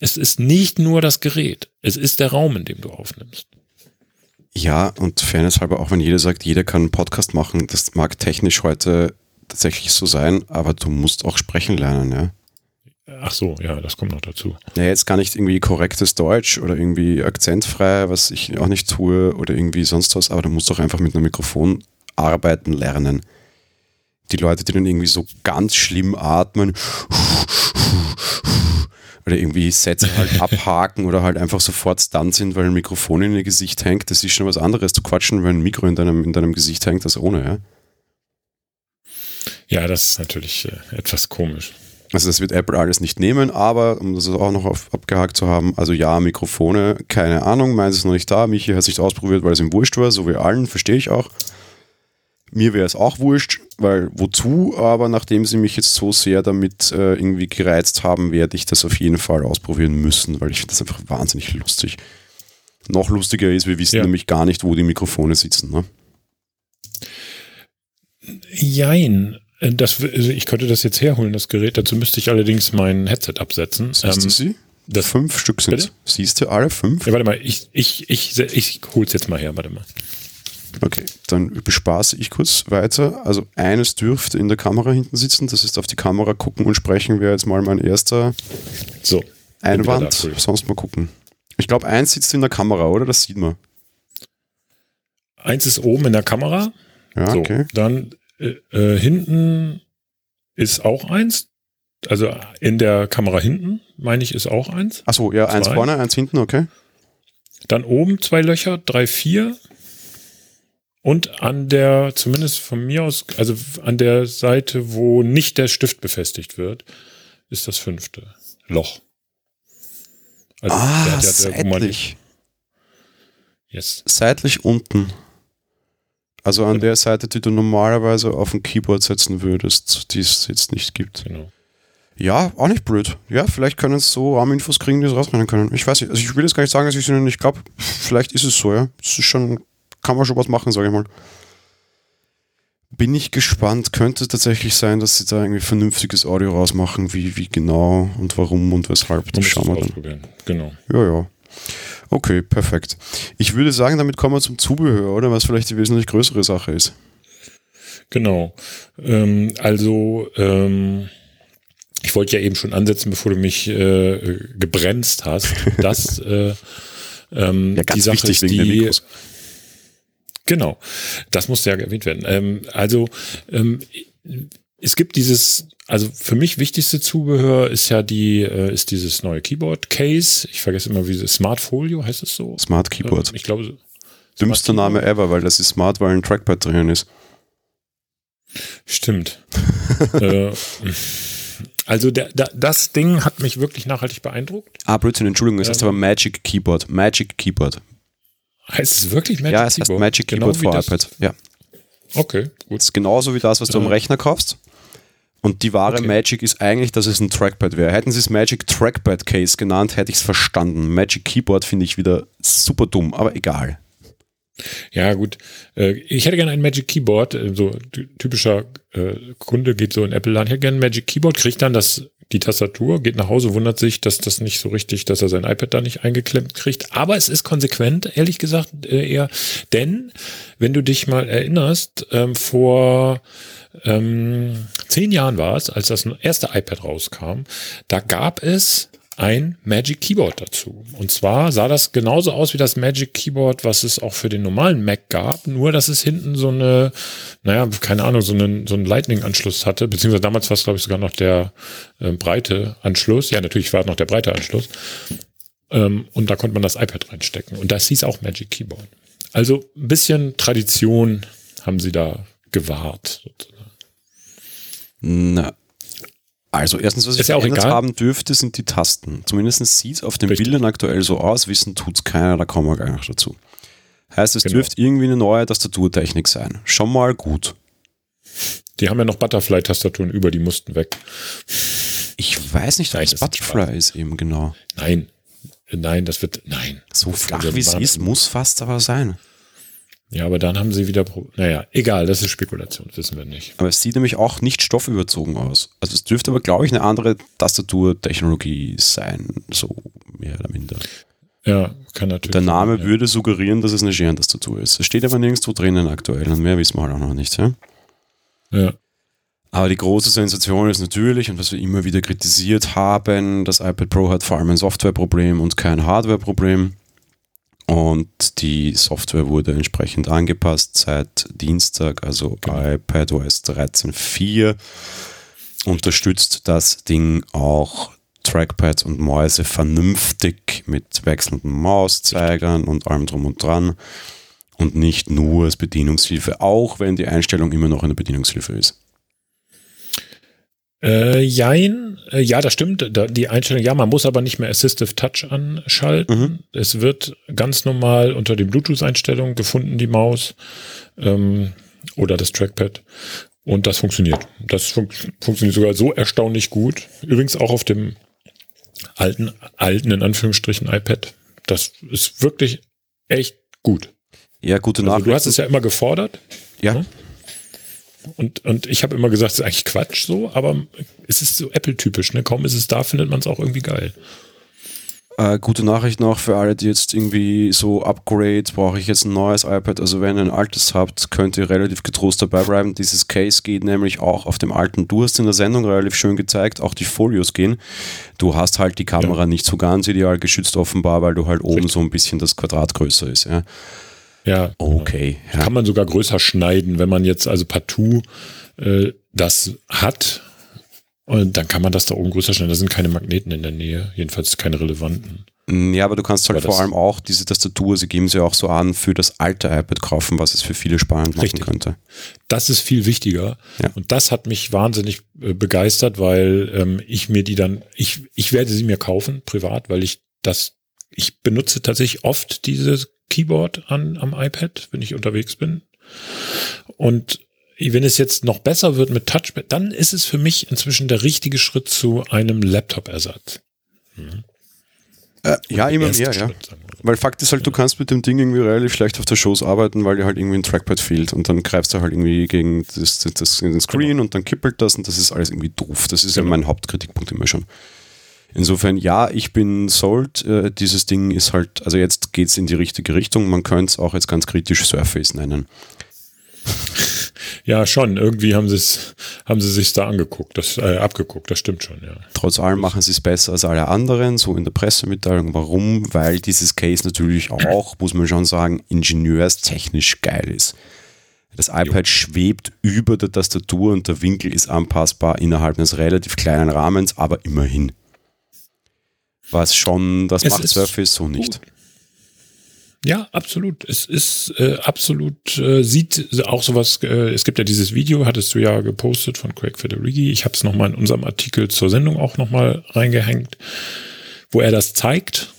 es ist nicht nur das Gerät, es ist der Raum, in dem du aufnimmst. Ja, und Fairness halber, auch wenn jeder sagt, jeder kann einen Podcast machen, das mag technisch heute tatsächlich so sein, aber du musst auch sprechen lernen, ja. Ach so, ja, das kommt noch dazu. Ja, jetzt gar nicht irgendwie korrektes Deutsch oder irgendwie akzentfrei, was ich auch nicht tue oder irgendwie sonst was, aber du musst doch einfach mit einem Mikrofon arbeiten lernen. Die Leute, die dann irgendwie so ganz schlimm atmen oder irgendwie Sätze halt (laughs) abhaken oder halt einfach sofort stunt sind, weil ein Mikrofon in ihr Gesicht hängt, das ist schon was anderes zu quatschen, wenn ein Mikro in deinem, in deinem Gesicht hängt, als ohne, ja? Ja, das ist natürlich äh, etwas komisch. Also das wird Apple alles nicht nehmen, aber um das auch noch auf, abgehakt zu haben, also ja, Mikrofone, keine Ahnung, meins ist noch nicht da. Michi hat sich ausprobiert, weil es ihm wurscht war, so wie allen, verstehe ich auch. Mir wäre es auch wurscht, weil wozu, aber nachdem sie mich jetzt so sehr damit äh, irgendwie gereizt haben, werde ich das auf jeden Fall ausprobieren müssen, weil ich finde das einfach wahnsinnig lustig. Noch lustiger ist, wir wissen ja. nämlich gar nicht, wo die Mikrofone sitzen. Ne? Jein. Äh, das, also ich könnte das jetzt herholen, das Gerät. Dazu müsste ich allerdings mein Headset absetzen. Siehst du ähm, sie? Das fünf Stück sind. Siehst du alle fünf? Ja, warte mal, ich, ich, ich, ich hol's jetzt mal her, warte mal. Okay, dann bespaße ich kurz weiter. Also eines dürfte in der Kamera hinten sitzen, das ist auf die Kamera gucken und sprechen wäre jetzt mal mein erster so, Einwand. Sonst mal gucken. Ich glaube, eins sitzt in der Kamera, oder? Das sieht man. Eins ist oben in der Kamera. Ja, so, okay. Dann äh, äh, hinten ist auch eins. Also in der Kamera hinten, meine ich, ist auch eins. Achso, ja, zwei. eins vorne, eins hinten, okay. Dann oben zwei Löcher, drei, vier. Und an der, zumindest von mir aus, also an der Seite, wo nicht der Stift befestigt wird, ist das fünfte Loch. Also ah, der, der, der, seitlich. Yes. Seitlich unten. Also an der Seite, die du normalerweise auf ein Keyboard setzen würdest, die es jetzt nicht gibt. Genau. Ja, auch nicht blöd. Ja, vielleicht können es so Arminfos kriegen, die es rausrennen können. Ich weiß nicht, also ich will jetzt gar nicht sagen, dass ich es ihnen nicht glaube. Vielleicht ist es so, ja. Das ist schon, kann man schon was machen, sage ich mal. Bin ich gespannt. Könnte tatsächlich sein, dass sie da irgendwie vernünftiges Audio rausmachen, wie, wie genau und warum und weshalb. Das schauen wir dann. Genau. Ja, ja. Okay, perfekt. Ich würde sagen, damit kommen wir zum Zubehör, oder? Was vielleicht die wesentlich größere Sache ist. Genau. Ähm, also, ähm, ich wollte ja eben schon ansetzen, bevor du mich äh, gebremst hast, (laughs) dass äh, ähm, ja, die Sache ist die. Genau, das musste ja erwähnt werden. Ähm, also ähm, es gibt dieses also für mich wichtigste Zubehör ist ja die, äh, ist dieses neue Keyboard Case. Ich vergesse immer, wie Smart Folio heißt es so. Smart Keyboard. Ähm, ich glaube. Dümmster Name ever, weil das ist smart, weil ein Trackpad drin ist. Stimmt. (laughs) äh, also der, der, das Ding hat mich wirklich nachhaltig beeindruckt. Ah, Blödsinn, Entschuldigung, es ähm, heißt aber Magic Keyboard. Magic Keyboard. Heißt es wirklich Magic Keyboard? Ja, es heißt Magic Keyboard genau für iPad. Ja. Okay, gut. Das ist genauso wie das, was du am Rechner kaufst. Und die wahre okay. Magic ist eigentlich, dass es ein Trackpad wäre. Hätten sie es Magic Trackpad Case genannt, hätte ich es verstanden. Magic Keyboard finde ich wieder super dumm, aber egal. Ja, gut. Äh, ich hätte gerne ein Magic Keyboard. Äh, so typischer äh, Kunde geht so in Apple-Laden. Ich hätte gerne ein Magic Keyboard, kriegt dann das, die Tastatur, geht nach Hause, wundert sich, dass das nicht so richtig, dass er sein iPad da nicht eingeklemmt kriegt. Aber es ist konsequent, ehrlich gesagt, eher. Denn, wenn du dich mal erinnerst, ähm, vor ähm, zehn Jahren war es, als das erste iPad rauskam, da gab es ein Magic Keyboard dazu. Und zwar sah das genauso aus wie das Magic Keyboard, was es auch für den normalen Mac gab, nur dass es hinten so eine, naja, keine Ahnung, so einen, so einen Lightning-Anschluss hatte, beziehungsweise damals war es, glaube ich, sogar noch der äh, breite Anschluss. Ja, natürlich war es noch der breite Anschluss. Ähm, und da konnte man das iPad reinstecken. Und das hieß auch Magic Keyboard. Also ein bisschen Tradition haben sie da gewahrt. Na, also erstens, was ist ich ja auch egal. haben dürfte, sind die Tasten. Zumindest sieht es auf den Richtig. Bildern aktuell so aus. Wissen tut es keiner, da kommen wir gar nicht dazu. Heißt, es genau. dürfte irgendwie eine neue Tastaturtechnik sein. Schon mal gut. Die haben ja noch Butterfly-Tastaturen über, die mussten weg. Ich weiß nicht, was Butterfly ist eben genau. Nein, nein, das wird, nein. So flach wie es ist, muss fast aber sein. Ja, aber dann haben sie wieder, naja, egal, das ist Spekulation, wissen wir nicht. Aber es sieht nämlich auch nicht stoffüberzogen aus. Also es dürfte aber, glaube ich, eine andere Tastaturtechnologie sein, so mehr oder minder. Ja, kann natürlich. Der Name sein, ja. würde suggerieren, dass es eine Scherentastatur ist. Es steht aber nirgendwo drinnen aktuell und mehr wissen wir halt auch noch nicht, ja? Ja. Aber die große Sensation ist natürlich, und was wir immer wieder kritisiert haben, das iPad Pro hat vor allem ein Softwareproblem und kein Hardwareproblem. Und die Software wurde entsprechend angepasst seit Dienstag, also genau. iPadOS 13.4 unterstützt das Ding auch Trackpads und Mäuse vernünftig mit wechselnden Mauszeigern und allem drum und dran und nicht nur als Bedienungshilfe, auch wenn die Einstellung immer noch eine Bedienungshilfe ist. Äh, jein, äh, ja, das stimmt. Da, die Einstellung, ja, man muss aber nicht mehr Assistive Touch anschalten. Mhm. Es wird ganz normal unter den Bluetooth-Einstellungen gefunden, die Maus ähm, oder das Trackpad. Und das funktioniert. Das fun funktioniert sogar so erstaunlich gut. Übrigens auch auf dem alten, alten, in Anführungsstrichen, iPad. Das ist wirklich echt gut. Ja, gute Nachricht. Also du hast es ja immer gefordert. Ja. Ne? Und, und ich habe immer gesagt, es ist eigentlich Quatsch so, aber es ist so Apple-typisch. Ne? Kaum ist es da, findet man es auch irgendwie geil. Äh, gute Nachricht noch für alle, die jetzt irgendwie so Upgrade, brauche ich jetzt ein neues iPad. Also wenn ihr ein altes habt, könnt ihr relativ getrost dabei bleiben. Dieses Case geht nämlich auch auf dem alten. Du hast in der Sendung relativ schön gezeigt, auch die Folios gehen. Du hast halt die Kamera ja. nicht so ganz ideal geschützt offenbar, weil du halt oben Richtig. so ein bisschen das Quadrat größer ist. Ja. Ja. Okay. Ja. Kann man sogar größer schneiden, wenn man jetzt also partout äh, das hat. Und dann kann man das da oben größer schneiden. Da sind keine Magneten in der Nähe, jedenfalls keine relevanten. Mm, ja, aber du kannst halt aber vor allem auch diese Tastatur, sie geben sie auch so an, für das alte iPad kaufen, was es für viele spannend machen Richtig. könnte. Das ist viel wichtiger. Ja. Und das hat mich wahnsinnig äh, begeistert, weil ähm, ich mir die dann, ich, ich werde sie mir kaufen, privat, weil ich das, ich benutze tatsächlich oft diese Keyboard an, am iPad, wenn ich unterwegs bin. Und wenn es jetzt noch besser wird mit Touchpad, dann ist es für mich inzwischen der richtige Schritt zu einem Laptop-Ersatz. Mhm. Äh, ja, immer mehr, ja. Weil Fakt ist halt, du kannst mit dem Ding irgendwie relativ schlecht auf der Shows arbeiten, weil dir halt irgendwie ein Trackpad fehlt und dann greifst du halt irgendwie gegen das, das, das den Screen genau. und dann kippelt das und das ist alles irgendwie doof. Das ist genau. ja mein Hauptkritikpunkt immer schon. Insofern, ja, ich bin sold. Äh, dieses Ding ist halt, also jetzt geht es in die richtige Richtung. Man könnte es auch jetzt ganz kritisch Surface nennen. Ja, schon. Irgendwie haben sie es, haben sie sich da angeguckt, das, äh, abgeguckt. Das stimmt schon, ja. Trotz allem machen sie es besser als alle anderen, so in der Pressemitteilung. Warum? Weil dieses Case natürlich auch, muss man schon sagen, ingenieurstechnisch geil ist. Das iPad jo. schwebt über der Tastatur und der Winkel ist anpassbar innerhalb eines relativ kleinen Rahmens, aber immerhin. Was schon, das es macht Surface so nicht. Gut. Ja, absolut. Es ist äh, absolut, äh, sieht auch sowas, äh, es gibt ja dieses Video, hattest du ja gepostet von Craig Federighi. Ich habe es nochmal in unserem Artikel zur Sendung auch nochmal reingehängt, wo er das zeigt.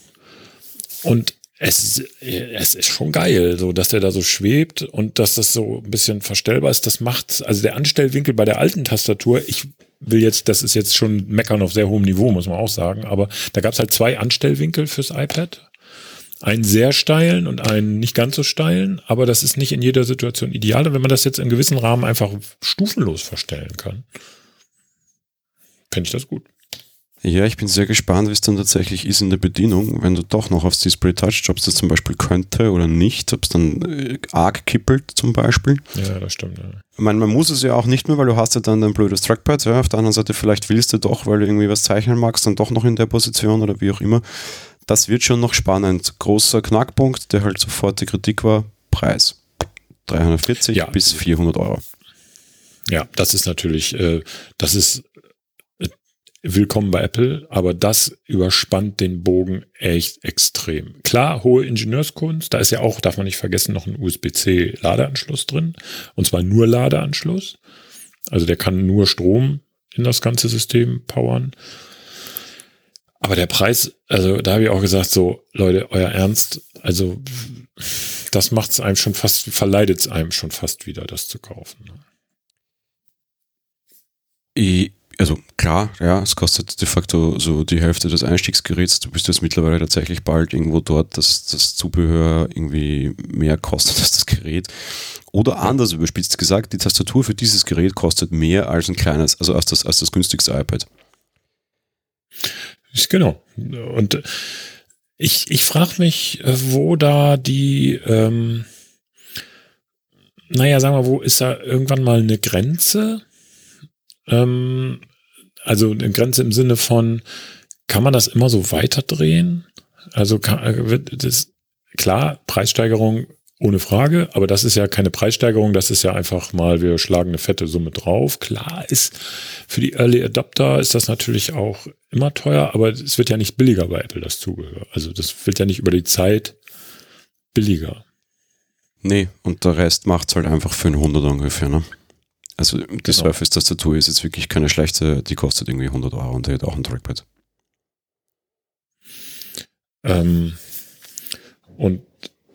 Und es, es ist schon geil, so dass der da so schwebt und dass das so ein bisschen verstellbar ist. Das macht, also der Anstellwinkel bei der alten Tastatur, ich will jetzt, das ist jetzt schon meckern auf sehr hohem Niveau, muss man auch sagen, aber da gab es halt zwei Anstellwinkel fürs iPad. Einen sehr steilen und einen nicht ganz so steilen, aber das ist nicht in jeder Situation ideal. Und wenn man das jetzt in gewissen Rahmen einfach stufenlos verstellen kann, fände ich das gut. Ja, ich bin sehr gespannt, wie es dann tatsächlich ist in der Bedienung, wenn du doch noch aufs Display touchst, ob es das zum Beispiel könnte oder nicht, ob es dann äh, arg kippelt zum Beispiel. Ja, das stimmt. Ja. Ich meine, man muss es ja auch nicht mehr, weil du hast ja dann dein blödes Trackpad. Ja. Auf der anderen Seite, vielleicht willst du doch, weil du irgendwie was zeichnen magst, dann doch noch in der Position oder wie auch immer. Das wird schon noch spannend. Großer Knackpunkt, der halt sofort die Kritik war, Preis. 340 ja. bis 400 Euro. Ja, das ist natürlich, äh, das ist willkommen bei Apple, aber das überspannt den Bogen echt extrem. Klar, hohe Ingenieurskunst, da ist ja auch, darf man nicht vergessen, noch ein USB-C Ladeanschluss drin. Und zwar nur Ladeanschluss. Also der kann nur Strom in das ganze System powern. Aber der Preis, also da habe ich auch gesagt, so Leute, euer Ernst, also das macht es einem schon fast, verleidet es einem schon fast wieder, das zu kaufen. Also klar, ja, es kostet de facto so die Hälfte des Einstiegsgeräts. Du bist jetzt mittlerweile tatsächlich bald irgendwo dort, dass das Zubehör irgendwie mehr kostet (laughs) als das Gerät. Oder anders überspitzt gesagt, die Tastatur für dieses Gerät kostet mehr als ein kleines, also als das, als das günstigste iPad. Genau. Und ich, ich frage mich, wo da die, ähm, naja, sagen wir, wo ist da irgendwann mal eine Grenze? Ähm, also eine Grenze im Sinne von, kann man das immer so weiterdrehen? Also kann, äh, wird das, klar, Preissteigerung ohne Frage, aber das ist ja keine Preissteigerung, das ist ja einfach mal, wir schlagen eine fette Summe drauf. Klar ist, für die Early Adopter ist das natürlich auch immer teuer, aber es wird ja nicht billiger bei Apple, das Zubehör. Also das wird ja nicht über die Zeit billiger. Nee, und der Rest macht es halt einfach für ein 100 ungefähr, ne? Also die genau. Surface-Tastatur ist jetzt wirklich keine schlechte, die kostet irgendwie 100 Euro und die hat auch ein Trackpad. Ähm, und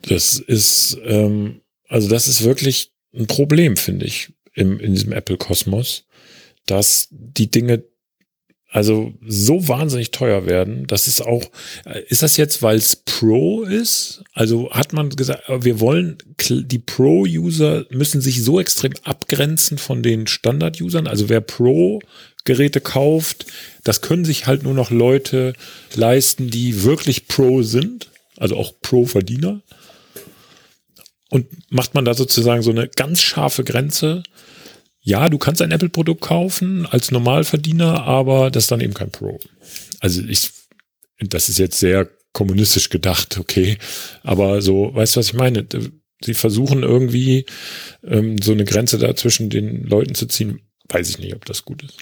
das ist, ähm, also das ist wirklich ein Problem, finde ich, im, in diesem Apple-Kosmos, dass die Dinge also so wahnsinnig teuer werden. Das ist auch, äh, ist das jetzt, weil es Pro ist? Also hat man gesagt, äh, wir wollen, die Pro-User müssen sich so extrem abgrenzen von den Standard-Usern. Also wer Pro-Geräte kauft, das können sich halt nur noch Leute leisten, die wirklich Pro sind. Also auch Pro-Verdiener. Und macht man da sozusagen so eine ganz scharfe Grenze? Ja, du kannst ein Apple-Produkt kaufen als Normalverdiener, aber das ist dann eben kein Pro. Also ich, das ist jetzt sehr kommunistisch gedacht, okay. Aber so, weißt du, was ich meine? Sie versuchen irgendwie ähm, so eine Grenze da zwischen den Leuten zu ziehen. Weiß ich nicht, ob das gut ist.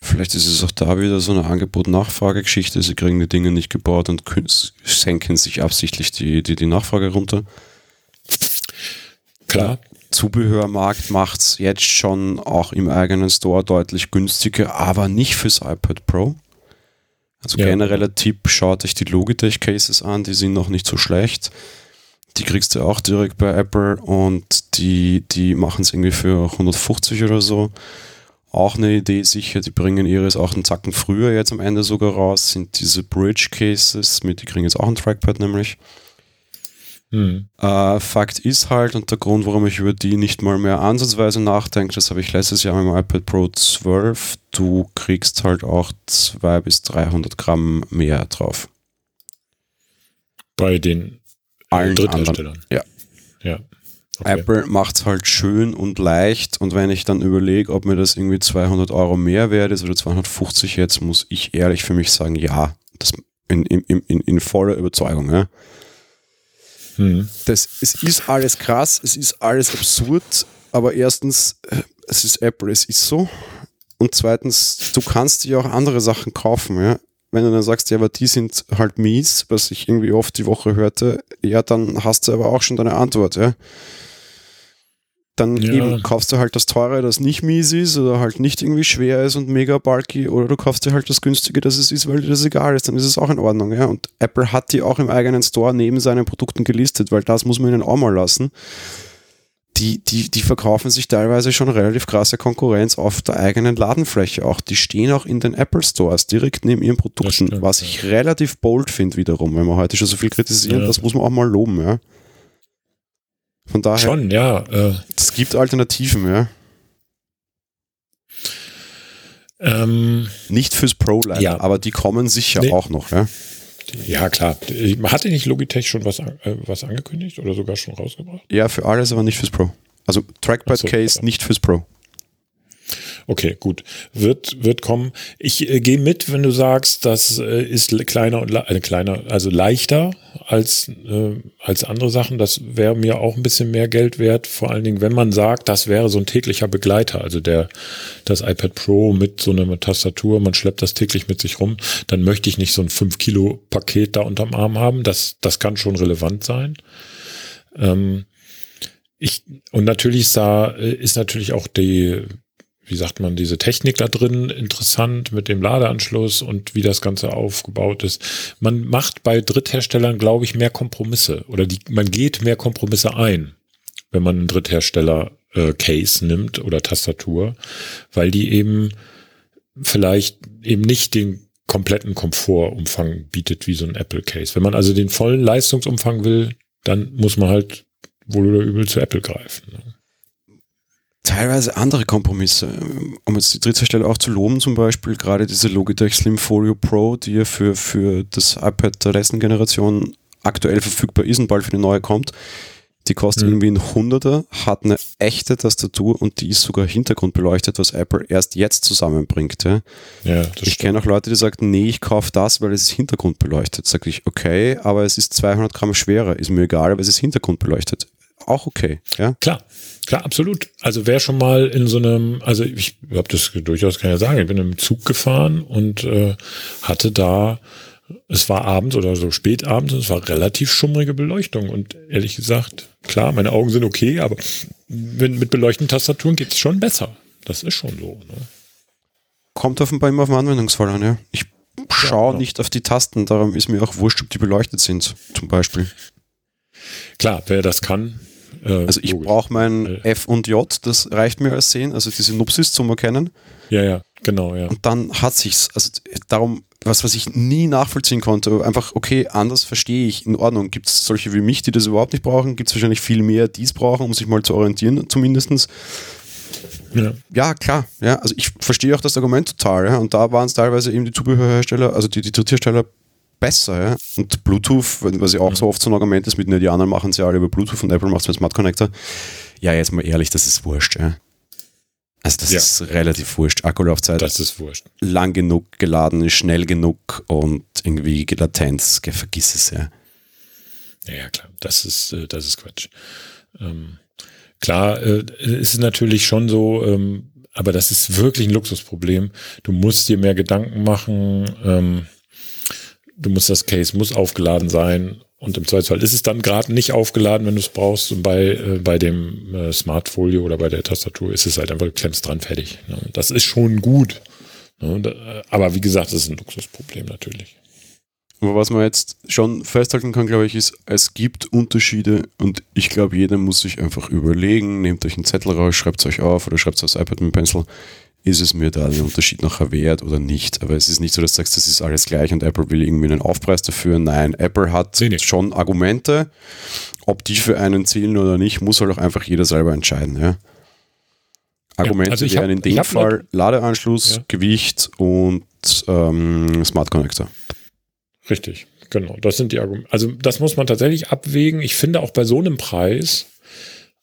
Vielleicht ist es auch da wieder so eine Angebot-Nachfrage-Geschichte. Sie kriegen die Dinge nicht gebaut und senken sich absichtlich die, die, die Nachfrage runter. Klar. Zubehörmarkt macht es jetzt schon auch im eigenen Store deutlich günstiger, aber nicht fürs iPad Pro. Also ja. genereller Tipp, schaut euch die Logitech Cases an, die sind noch nicht so schlecht. Die kriegst du auch direkt bei Apple und die, die machen es irgendwie für 150 oder so. Auch eine Idee sicher, die bringen ihres auch einen Zacken früher jetzt am Ende sogar raus, sind diese Bridge Cases, mit die kriegen jetzt auch ein Trackpad nämlich. Mhm. Äh, Fakt ist halt, und der Grund, warum ich über die nicht mal mehr ansatzweise nachdenke, das habe ich letztes Jahr mit dem iPad Pro 12, du kriegst halt auch 200 bis 300 Gramm mehr drauf. Bei den allen Drittherstellern. Ja. ja. Okay. Apple macht es halt schön und leicht und wenn ich dann überlege, ob mir das irgendwie 200 Euro mehr wert ist oder 250 jetzt, muss ich ehrlich für mich sagen, ja, das in, in, in, in voller Überzeugung. Ja. Hm. Das, es ist alles krass, es ist alles absurd, aber erstens, äh, es ist Apple, es ist so. Und zweitens, du kannst dir auch andere Sachen kaufen, ja. Wenn du dann sagst, ja, aber die sind halt mies, was ich irgendwie oft die Woche hörte, ja, dann hast du aber auch schon deine Antwort, ja dann ja. eben kaufst du halt das teure, das nicht mies ist oder halt nicht irgendwie schwer ist und mega bulky oder du kaufst dir halt das günstige, das es ist, weil dir das egal ist, dann ist es auch in Ordnung. Ja? Und Apple hat die auch im eigenen Store neben seinen Produkten gelistet, weil das muss man ihnen auch mal lassen. Die, die, die verkaufen sich teilweise schon relativ krasse Konkurrenz auf der eigenen Ladenfläche auch. Die stehen auch in den Apple Stores direkt neben ihren Produkten, stimmt, was ich ja. relativ bold finde wiederum, wenn wir heute schon so viel kritisieren, ja. das muss man auch mal loben, ja. Von daher. Schon, ja. Äh, es gibt Alternativen, ja. Ähm, nicht fürs Pro leider, ja. aber die kommen sicher nee. auch noch, ja. Ja, klar. Hatte nicht Logitech schon was, äh, was angekündigt oder sogar schon rausgebracht? Ja, für alles, aber nicht fürs Pro. Also Trackpad so, Case ja. nicht fürs Pro. Okay, gut. Wird, wird kommen. Ich äh, gehe mit, wenn du sagst, das äh, ist kleiner und äh, kleiner, also leichter als, äh, als andere Sachen. Das wäre mir auch ein bisschen mehr Geld wert. Vor allen Dingen, wenn man sagt, das wäre so ein täglicher Begleiter, also der, das iPad Pro mit so einer Tastatur, man schleppt das täglich mit sich rum, dann möchte ich nicht so ein 5 Kilo Paket da unterm Arm haben. Das, das kann schon relevant sein. Ähm, ich, und natürlich ist da, äh, ist natürlich auch die, wie sagt man, diese Technik da drin interessant mit dem Ladeanschluss und wie das Ganze aufgebaut ist. Man macht bei Drittherstellern, glaube ich, mehr Kompromisse oder die, man geht mehr Kompromisse ein, wenn man einen Dritthersteller äh, Case nimmt oder Tastatur, weil die eben vielleicht eben nicht den kompletten Komfortumfang bietet wie so ein Apple Case. Wenn man also den vollen Leistungsumfang will, dann muss man halt wohl oder übel zu Apple greifen. Ne? Teilweise andere Kompromisse. Um jetzt die dritte Stelle auch zu loben, zum Beispiel gerade diese Logitech Slim Folio Pro, die ja für, für das iPad der letzten Generation aktuell verfügbar ist und bald für eine neue kommt. Die kostet mhm. irgendwie ein Hunderter, hat eine echte Tastatur und die ist sogar hintergrundbeleuchtet, was Apple erst jetzt zusammenbringt. Ja. ja ich kenne auch Leute, die sagen, nee, ich kaufe das, weil es ist hintergrundbeleuchtet. Sag ich, okay, aber es ist 200 Gramm schwerer, ist mir egal, aber es ist hintergrundbeleuchtet. Auch okay, ja. Klar, Klar, absolut. Also wer schon mal in so einem, also ich habe das durchaus kann ja sagen, ich bin im Zug gefahren und äh, hatte da, es war abends oder so spät abends, es war relativ schummrige Beleuchtung und ehrlich gesagt, klar, meine Augen sind okay, aber mit, mit beleuchteten Tastaturen geht es schon besser. Das ist schon so. Ne? Kommt offenbar immer auf den Anwendungsfall an, ja. Ich schaue ja, genau. nicht auf die Tasten, darum ist mir auch wurscht, ob die beleuchtet sind, zum Beispiel. Klar, wer das kann, äh, also ich brauche mein äh. F und J, das reicht mir als sehen, also diese Nupsis zum Erkennen. Ja, ja, genau, ja. Und dann hat sich's, also darum, was, was ich nie nachvollziehen konnte, einfach, okay, anders verstehe ich, in Ordnung. Gibt es solche wie mich, die das überhaupt nicht brauchen? Gibt es wahrscheinlich viel mehr, die es brauchen, um sich mal zu orientieren, zumindestens. Ja. ja, klar. Ja, also ich verstehe auch das Argument total. Ja, und da waren es teilweise eben die Zubehörhersteller, also die, die Dritthersteller besser. Ja? Und Bluetooth, was ja auch so oft so ein Argument ist, mit den Indianern machen sie alle über Bluetooth und Apple macht es mit Smart Connector. Ja, jetzt mal ehrlich, das ist wurscht. Ja? Also das ja. ist relativ wurscht. Akkulaufzeit. Das ist wurscht. Lang genug geladen, schnell genug und irgendwie Latenz, vergiss es ja. Ja, ja klar. Das ist, äh, das ist Quatsch. Ähm, klar, äh, es ist natürlich schon so, ähm, aber das ist wirklich ein Luxusproblem. Du musst dir mehr Gedanken machen. Ähm, du musst das Case muss aufgeladen sein und im Zweifelsfall ist es dann gerade nicht aufgeladen, wenn du es brauchst. Und bei, äh, bei dem äh, Smartfolio oder bei der Tastatur ist es halt einfach, du klemmst dran, fertig. Ne? Das ist schon gut. Ne? Da, aber wie gesagt, das ist ein Luxusproblem natürlich. Aber was man jetzt schon festhalten kann, glaube ich, ist, es gibt Unterschiede und ich glaube, jeder muss sich einfach überlegen, nehmt euch einen Zettel raus, schreibt es euch auf oder schreibt es aufs iPad mit Pencil ist es mir da den Unterschied nachher wert oder nicht. Aber es ist nicht so, dass du sagst, das ist alles gleich und Apple will irgendwie einen Aufpreis dafür. Nein, Apple hat nee, nee. schon Argumente. Ob die für einen zählen oder nicht, muss halt auch einfach jeder selber entscheiden. Ja? Argumente ja, also wären in dem Fall Ladeanschluss, ja. Gewicht und ähm, Smart Connector. Richtig, genau. Das sind die Argumente. Also das muss man tatsächlich abwägen. Ich finde auch bei so einem Preis,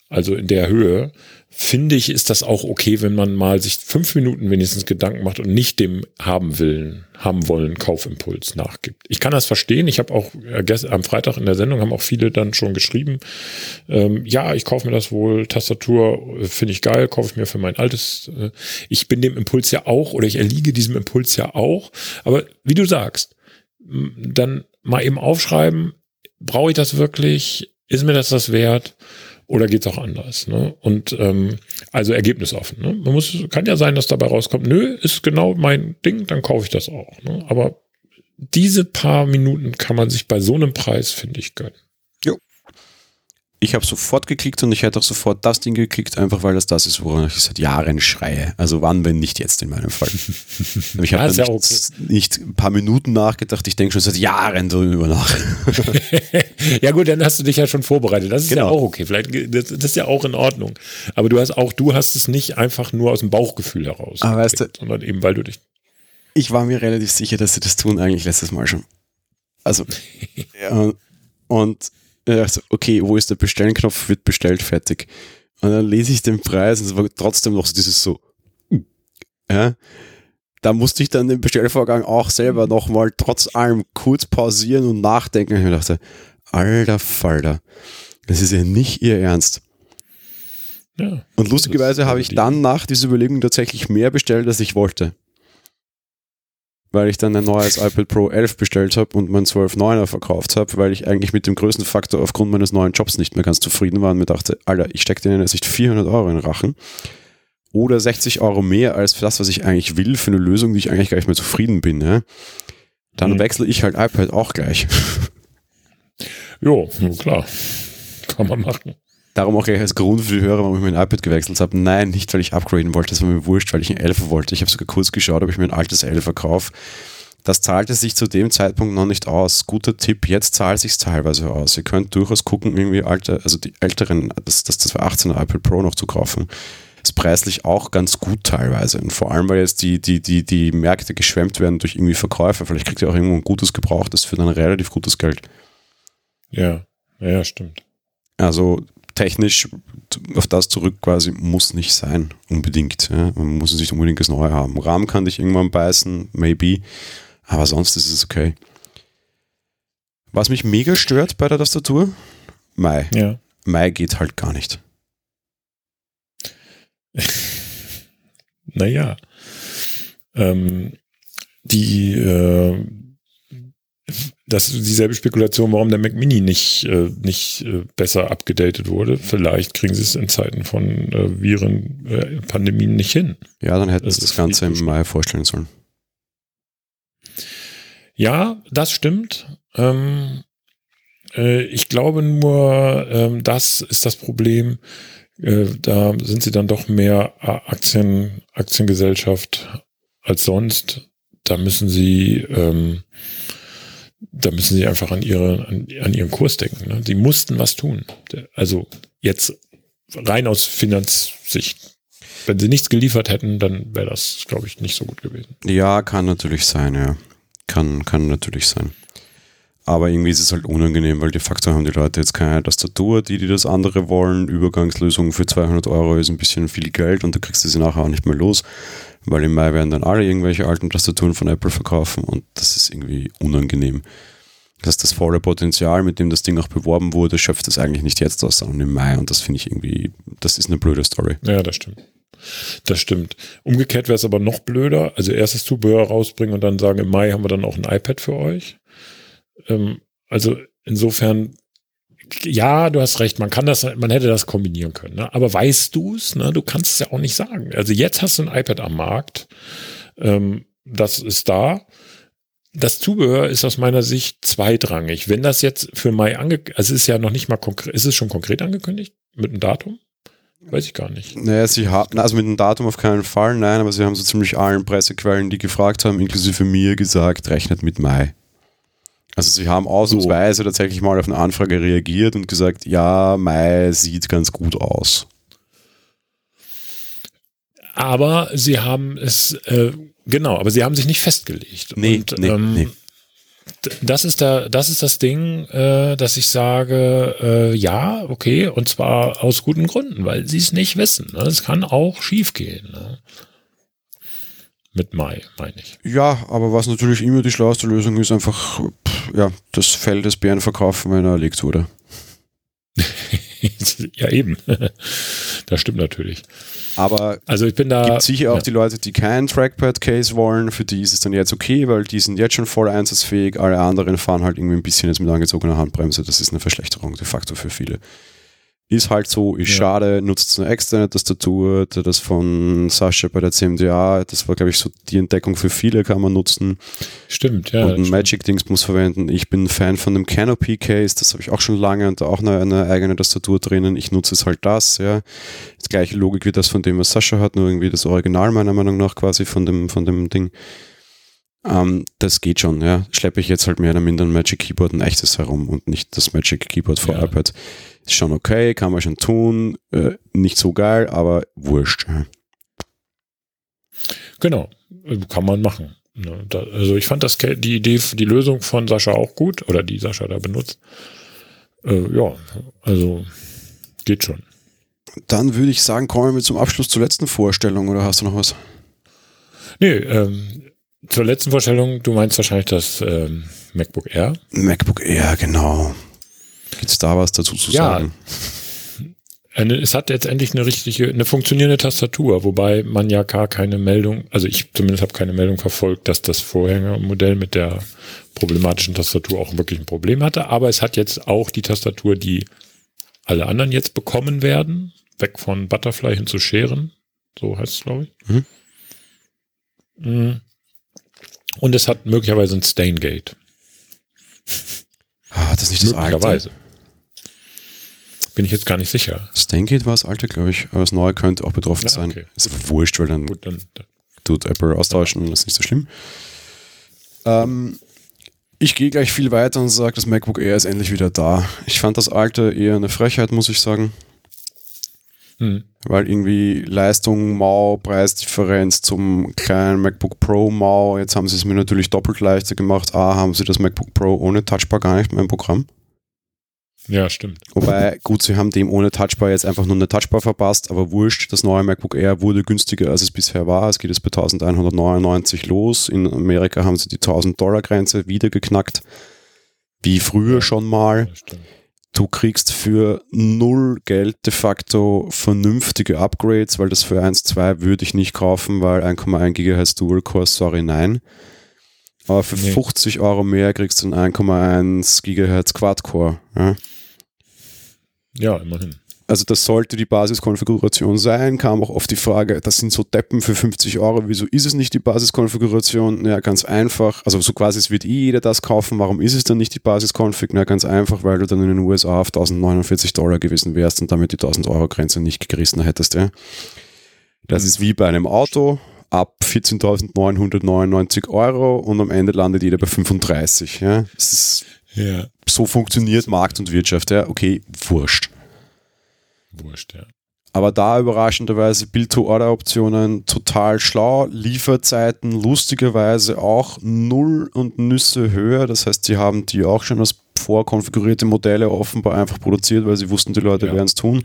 also in der Höhe, finde ich, ist das auch okay, wenn man mal sich fünf Minuten wenigstens Gedanken macht und nicht dem haben willen, haben wollen Kaufimpuls nachgibt. Ich kann das verstehen. Ich habe auch äh, am Freitag in der Sendung haben auch viele dann schon geschrieben, ähm, ja, ich kaufe mir das wohl, Tastatur äh, finde ich geil, kaufe ich mir für mein altes. Äh, ich bin dem Impuls ja auch oder ich erliege diesem Impuls ja auch. Aber wie du sagst, dann mal eben aufschreiben, brauche ich das wirklich? Ist mir das das wert? Oder geht's auch anders? Ne? Und ähm, also ergebnisoffen. Ne? Man muss, kann ja sein, dass dabei rauskommt, nö, ist genau mein Ding, dann kaufe ich das auch. Ne? Aber diese paar Minuten kann man sich bei so einem Preis, finde ich, gönnen. Ich habe sofort geklickt und ich hätte auch sofort das Ding geklickt, einfach weil das das ist, woran ich seit Jahren schreie. Also wann, wenn nicht jetzt in meinem Fall. (laughs) ich habe ja, nicht, okay. nicht ein paar Minuten nachgedacht, ich denke schon seit Jahren darüber nach. (laughs) ja gut, dann hast du dich ja schon vorbereitet. Das ist genau. ja auch okay. Vielleicht das, das, ist ja auch in Ordnung. Aber du hast auch, du hast es nicht einfach nur aus dem Bauchgefühl heraus, Aber weißt du, sondern eben weil du dich. Ich war mir relativ sicher, dass sie das tun eigentlich letztes Mal schon. Also (laughs) ja, und dachte, okay, wo ist der Bestellen-Knopf? Wird bestellt, fertig. Und dann lese ich den Preis und es war trotzdem noch so dieses so, hm, ja. Da musste ich dann den Bestellvorgang auch selber nochmal trotz allem kurz pausieren und nachdenken. Und ich dachte, alter Falter, das ist ja nicht ihr Ernst. Ja, und lustigerweise habe ich dann nach dieser Überlegung tatsächlich mehr bestellt, als ich wollte weil ich dann ein neues iPad Pro 11 bestellt habe und mein 12.9er verkauft habe, weil ich eigentlich mit dem größten Faktor aufgrund meines neuen Jobs nicht mehr ganz zufrieden war und mir dachte, Alter, ich stecke denen jetzt nicht 400 Euro in den Rachen oder 60 Euro mehr als für das, was ich eigentlich will, für eine Lösung, die ich eigentlich gar nicht mehr zufrieden bin, ja, dann mhm. wechsle ich halt iPad auch gleich. Jo, klar. Kann man machen. Darum auch gleich als Grund für die Hörer, warum ich mein iPad gewechselt habe. Nein, nicht, weil ich upgraden wollte, das war mir wurscht, weil ich ein 11 wollte. Ich habe sogar kurz geschaut, ob ich mir ein altes 11 verkaufe. Das zahlte sich zu dem Zeitpunkt noch nicht aus. Guter Tipp, jetzt zahlt sich teilweise aus. Ihr könnt durchaus gucken, irgendwie alte, also die älteren, das, das, das 2018er iPad Pro noch zu kaufen. Ist preislich auch ganz gut teilweise. Und vor allem, weil jetzt die, die, die, die Märkte geschwemmt werden durch irgendwie Verkäufer. Vielleicht kriegt ihr auch irgendwo ein gutes Gebrauchtes für dann relativ gutes Geld. Ja, ja, stimmt. Also technisch auf das zurück quasi muss nicht sein, unbedingt. Ja. Man muss nicht unbedingt das Neue haben. Rahmen kann dich irgendwann beißen, maybe, aber sonst ist es okay. Was mich mega stört bei der Tastatur, Mai. Ja. Mai geht halt gar nicht. (laughs) naja. Ähm, die äh, das ist dieselbe Spekulation, warum der Mac Mini nicht, äh, nicht äh, besser abgedatet wurde. Vielleicht kriegen sie es in Zeiten von äh, Viren, äh, Pandemien nicht hin. Ja, dann hätten sie das, das Ganze im Mai vorstellen sollen. Ja, das stimmt. Ähm, äh, ich glaube nur, ähm, das ist das Problem. Äh, da sind sie dann doch mehr Aktien, Aktiengesellschaft als sonst. Da müssen sie ähm, da müssen sie einfach an, ihre, an, an ihren Kurs denken. Ne? Sie mussten was tun. Also jetzt rein aus Finanzsicht. Wenn sie nichts geliefert hätten, dann wäre das, glaube ich, nicht so gut gewesen. Ja, kann natürlich sein, ja. Kann, kann natürlich sein. Aber irgendwie ist es halt unangenehm, weil de facto haben die Leute jetzt keine Tastatur, die, die das andere wollen. Übergangslösung für 200 Euro ist ein bisschen viel Geld und da kriegst du sie nachher auch nicht mehr los weil im Mai werden dann alle irgendwelche alten Tastaturen von Apple verkaufen und das ist irgendwie unangenehm. Dass das volle Potenzial, mit dem das Ding auch beworben wurde, schöpft es eigentlich nicht jetzt aus, sondern im Mai und das finde ich irgendwie, das ist eine blöde Story. Ja, das stimmt. Das stimmt. Umgekehrt wäre es aber noch blöder. Also erstes Zubehör rausbringen und dann sagen, im Mai haben wir dann auch ein iPad für euch. Ähm, also insofern ja, du hast recht, man kann das, man hätte das kombinieren können. Ne? Aber weißt du es? Ne? Du kannst es ja auch nicht sagen. Also jetzt hast du ein iPad am Markt, ähm, das ist da. Das Zubehör ist aus meiner Sicht zweitrangig. Wenn das jetzt für Mai angekündigt, also es ist ja noch nicht mal konkret, ist es schon konkret angekündigt mit einem Datum? Weiß ich gar nicht. Naja, sie haben, also mit einem Datum auf keinen Fall, nein, aber sie haben so ziemlich allen Pressequellen, die gefragt haben, inklusive mir gesagt, rechnet mit Mai. Also sie haben ausnahmsweise so. tatsächlich mal auf eine Anfrage reagiert und gesagt, ja, Mai sieht ganz gut aus. Aber sie haben es, äh, genau, aber sie haben sich nicht festgelegt. Nee, und, nee, ähm, nee. Das ist, da, das ist das Ding, äh, dass ich sage, äh, ja, okay, und zwar aus guten Gründen, weil sie es nicht wissen. Ne? Es kann auch schiefgehen. Ne? Mit Mai, meine ich. Ja, aber was natürlich immer die schlauste Lösung ist, einfach ja, das Fell des Bären verkaufen, wenn er erlegt wurde. (laughs) ja, eben. (laughs) das stimmt natürlich. Aber also ich bin da. gibt sicher auch ja. die Leute, die keinen Trackpad-Case wollen, für die ist es dann jetzt okay, weil die sind jetzt schon voll einsatzfähig. Alle anderen fahren halt irgendwie ein bisschen jetzt mit angezogener Handbremse. Das ist eine Verschlechterung de facto für viele. Ist halt so, ist ja. schade, nutzt eine externe Tastatur, das von Sascha bei der CMDA, das war, glaube ich, so die Entdeckung für viele, kann man nutzen. Stimmt, ja. Und Magic-Dings muss verwenden. Ich bin Fan von dem Canopy-Case, das habe ich auch schon lange und da auch eine, eine, eigene Tastatur drinnen. Ich nutze es halt das, ja. Die gleiche Logik wie das von dem, was Sascha hat, nur irgendwie das Original meiner Meinung nach quasi von dem, von dem Ding. Ähm, das geht schon, ja. Schleppe ich jetzt halt mehr oder minder ein Magic Keyboard, ein echtes herum und nicht das Magic Keyboard für ja. iPad. Ist schon okay, kann man schon tun. Äh, nicht so geil, aber wurscht. Genau, kann man machen. Ne, also ich fand das die Idee, die Lösung von Sascha auch gut oder die Sascha da benutzt. Äh, ja, also geht schon. Dann würde ich sagen, kommen wir zum Abschluss zur letzten Vorstellung oder hast du noch was? Nee, ähm, zur letzten Vorstellung, du meinst wahrscheinlich das ähm, MacBook Air. MacBook Air, genau. Gibt es da was dazu zu ja, sagen? Eine, es hat jetzt endlich eine richtige, eine funktionierende Tastatur, wobei man ja gar keine Meldung, also ich zumindest habe keine Meldung verfolgt, dass das Vorhängermodell mit der problematischen Tastatur auch wirklich ein Problem hatte. Aber es hat jetzt auch die Tastatur, die alle anderen jetzt bekommen werden, weg von Butterfly hin zu Scheren. So heißt es, glaube ich. Mhm. Und es hat möglicherweise ein Staingate. Ah, das ist nicht das Möglicherweise. Alte. Bin ich jetzt gar nicht sicher. Staingate war das alte, glaube ich, aber das neue könnte auch betroffen ja, sein. Okay. Ist wurscht, weil dann, Gut, dann, dann tut Apple austauschen und das ist nicht so schlimm. Ähm, ich gehe gleich viel weiter und sage, das MacBook Air ist endlich wieder da. Ich fand das alte eher eine Frechheit, muss ich sagen. Hm. Weil irgendwie Leistung, Mau, Preisdifferenz zum kleinen MacBook Pro Mau. Jetzt haben sie es mir natürlich doppelt leichter gemacht. A, haben sie das MacBook Pro ohne Touchbar gar nicht mehr im Programm. Ja, stimmt. Wobei, gut, sie haben dem ohne Touchbar jetzt einfach nur eine Touchbar verpasst, aber wurscht, das neue MacBook Air wurde günstiger, als es bisher war. Es geht jetzt bei 1199 los. In Amerika haben sie die 1000 Dollar Grenze wieder geknackt. Wie früher schon mal. Du kriegst für null Geld de facto vernünftige Upgrades, weil das für 1.2 würde ich nicht kaufen, weil 1,1 GHz Dual Core, sorry, nein. Aber für nee. 50 Euro mehr kriegst du einen 1,1 GHz Quad Core. Ja? Ja, immerhin. Also das sollte die Basiskonfiguration sein, kam auch oft die Frage, das sind so Deppen für 50 Euro, wieso ist es nicht die Basiskonfiguration? Ja, ganz einfach, also so quasi, es wird eh jeder das kaufen, warum ist es dann nicht die Basiskonfig? Na, ganz einfach, weil du dann in den USA auf 1049 Dollar gewesen wärst und damit die 1000 Euro Grenze nicht gerissen hättest, ja. Das ist wie bei einem Auto, ab 14.999 Euro und am Ende landet jeder bei 35, ja. Ist ja. So funktioniert Markt und Wirtschaft, ja. Okay, wurscht. Wurscht, ja. Aber da überraschenderweise Build-to-Order-Optionen total schlau, Lieferzeiten lustigerweise auch null und Nüsse höher. Das heißt, sie haben die auch schon als vorkonfigurierte Modelle offenbar einfach produziert, weil sie wussten, die Leute ja. werden es tun.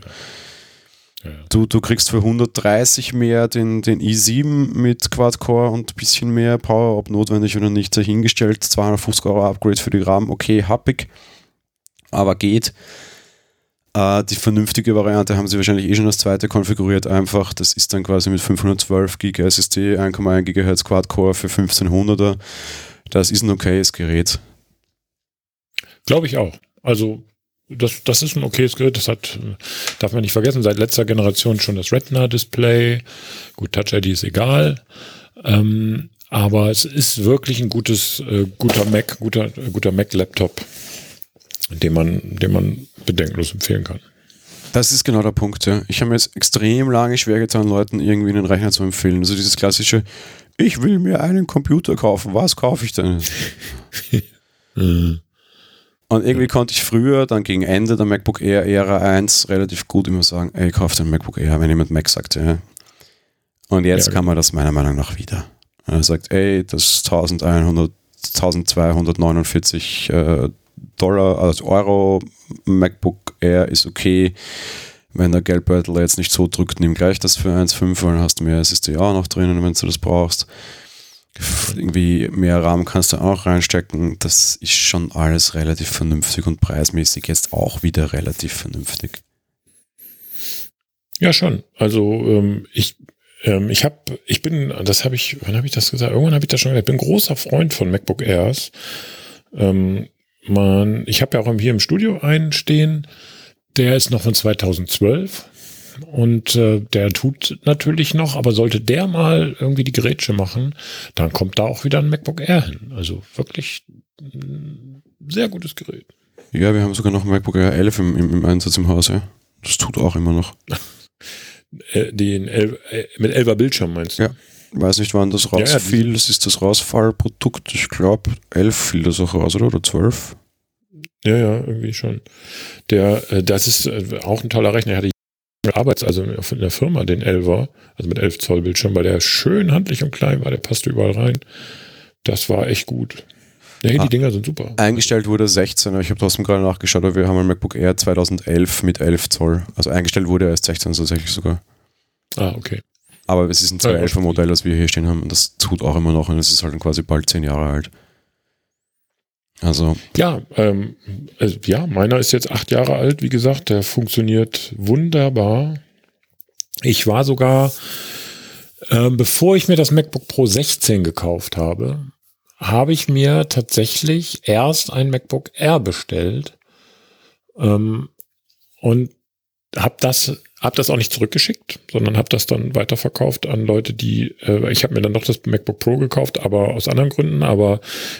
Ja. Du, du kriegst für 130 mehr den, den i7 mit Quad-Core und ein bisschen mehr Power, ob notwendig oder nicht, dahingestellt. 250 Euro Upgrade für die RAM, okay, happig, aber geht. Äh, die vernünftige Variante haben sie wahrscheinlich eh schon als zweite konfiguriert, einfach. Das ist dann quasi mit 512 GB SSD, 1,1 GHz Quad-Core für 1500er. Das ist ein okayes Gerät. Glaube ich auch. Also das, das ist ein okayes Gerät. Das hat, darf man nicht vergessen, seit letzter Generation schon das Retina-Display. Gut, Touch ID ist egal. Ähm, aber es ist wirklich ein gutes, äh, guter Mac, guter, äh, guter Mac-Laptop, den man, den man bedenkenlos empfehlen kann. Das ist genau der Punkt, ja. Ich habe mir jetzt extrem lange schwer getan, Leuten irgendwie einen Rechner zu empfehlen. Also dieses klassische, ich will mir einen Computer kaufen, was kaufe ich denn? (laughs) Und irgendwie konnte ich früher, dann gegen Ende der MacBook Air Ära 1, relativ gut immer sagen, ey, kauf den MacBook Air, wenn jemand Mac sagt, ja. Und jetzt ja, kann man das meiner Meinung nach wieder. Er sagt, ey, das 1100, 1249 äh, Dollar, also Euro MacBook Air ist okay. Wenn der Geldbeutel jetzt nicht so drückt, nimm gleich das für 1,5, weil dann hast du mehr SSD auch noch drinnen, wenn du das brauchst irgendwie mehr Rahmen kannst du auch reinstecken. Das ist schon alles relativ vernünftig und preismäßig jetzt auch wieder relativ vernünftig. Ja, schon. Also ähm, ich, ähm, ich habe, ich bin, das habe ich, wann habe ich das gesagt? Irgendwann habe ich das schon gesagt. Ich bin großer Freund von MacBook Airs. Ähm, man, ich habe ja auch hier im Studio einen stehen, der ist noch von 2012 und äh, der tut natürlich noch, aber sollte der mal irgendwie die Gerätsche machen, dann kommt da auch wieder ein MacBook Air hin. Also wirklich ein sehr gutes Gerät. Ja, wir haben sogar noch ein MacBook Air 11 im, im, im Einsatz im Haus, ja. Das tut auch immer noch. (laughs) Äh, Den 11, äh, mit 11er Bildschirm meinst du? Ja. Weiß nicht, wann das rausfiel. Ja, ja, das ist das Rausfallprodukt. Ich glaube, 11 fiel das auch raus, oder? Oder 12? Ja, ja, irgendwie schon. Der, äh, das ist auch ein toller Rechner. hatte Arbeits, also in der Firma, den 11er, also mit 11 Zoll Bildschirm, weil der schön handlich und klein war, der passte überall rein. Das war echt gut. Nee, ah, die Dinger sind super. Eingestellt wurde 16, ich habe trotzdem gerade nachgeschaut, aber wir haben ein MacBook Air 2011 mit 11 Zoll. Also eingestellt wurde er erst 16 tatsächlich sogar. Ah, okay. Aber es ist ein 211er Modell, das wir hier stehen haben und das tut auch immer noch und es ist halt quasi bald 10 Jahre alt. Also. Ja, ähm, also, ja, meiner ist jetzt acht Jahre alt, wie gesagt, der funktioniert wunderbar. Ich war sogar, äh, bevor ich mir das MacBook Pro 16 gekauft habe, habe ich mir tatsächlich erst ein MacBook Air bestellt ähm, und habe das habe das auch nicht zurückgeschickt, sondern habe das dann weiterverkauft an Leute, die, äh, ich habe mir dann noch das MacBook Pro gekauft, aber aus anderen Gründen, aber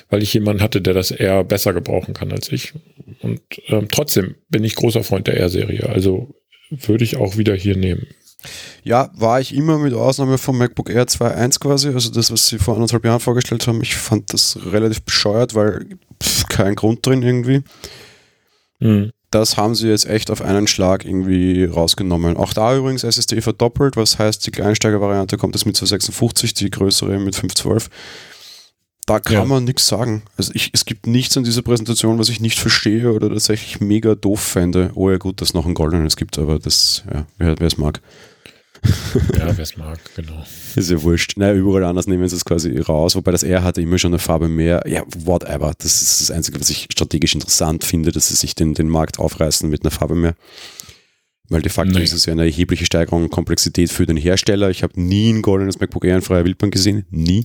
weil ich jemanden hatte, der das eher besser gebrauchen kann als ich. Und ähm, trotzdem bin ich großer Freund der R-Serie, also würde ich auch wieder hier nehmen. Ja, war ich immer mit Ausnahme vom MacBook Air 2.1 quasi, also das, was sie vor anderthalb Jahren vorgestellt haben. Ich fand das relativ bescheuert, weil pff, kein Grund drin irgendwie. Mhm. Das haben sie jetzt echt auf einen Schlag irgendwie rausgenommen. Auch da übrigens SSD verdoppelt, was heißt, die Kleinsteiger-Variante kommt jetzt mit 256, die größere mit 512. Da kann ja. man nichts sagen. Also ich, es gibt nichts an dieser Präsentation, was ich nicht verstehe oder tatsächlich mega doof fände. Oh ja, gut, dass es noch ein goldenes gibt, aber das, ja, wer es mag. Ja, (laughs) wer es mag, genau. Ist ja wurscht. Naja, überall anders nehmen sie es quasi raus, wobei das R hatte immer schon eine Farbe mehr. Ja, whatever. Das ist das Einzige, was ich strategisch interessant finde, dass sie sich den, den Markt aufreißen mit einer Farbe mehr. Weil de facto nee. ist es ja eine erhebliche Steigerung und Komplexität für den Hersteller. Ich habe nie ein goldenes MacBook Air in freier Wildbahn gesehen. Nie.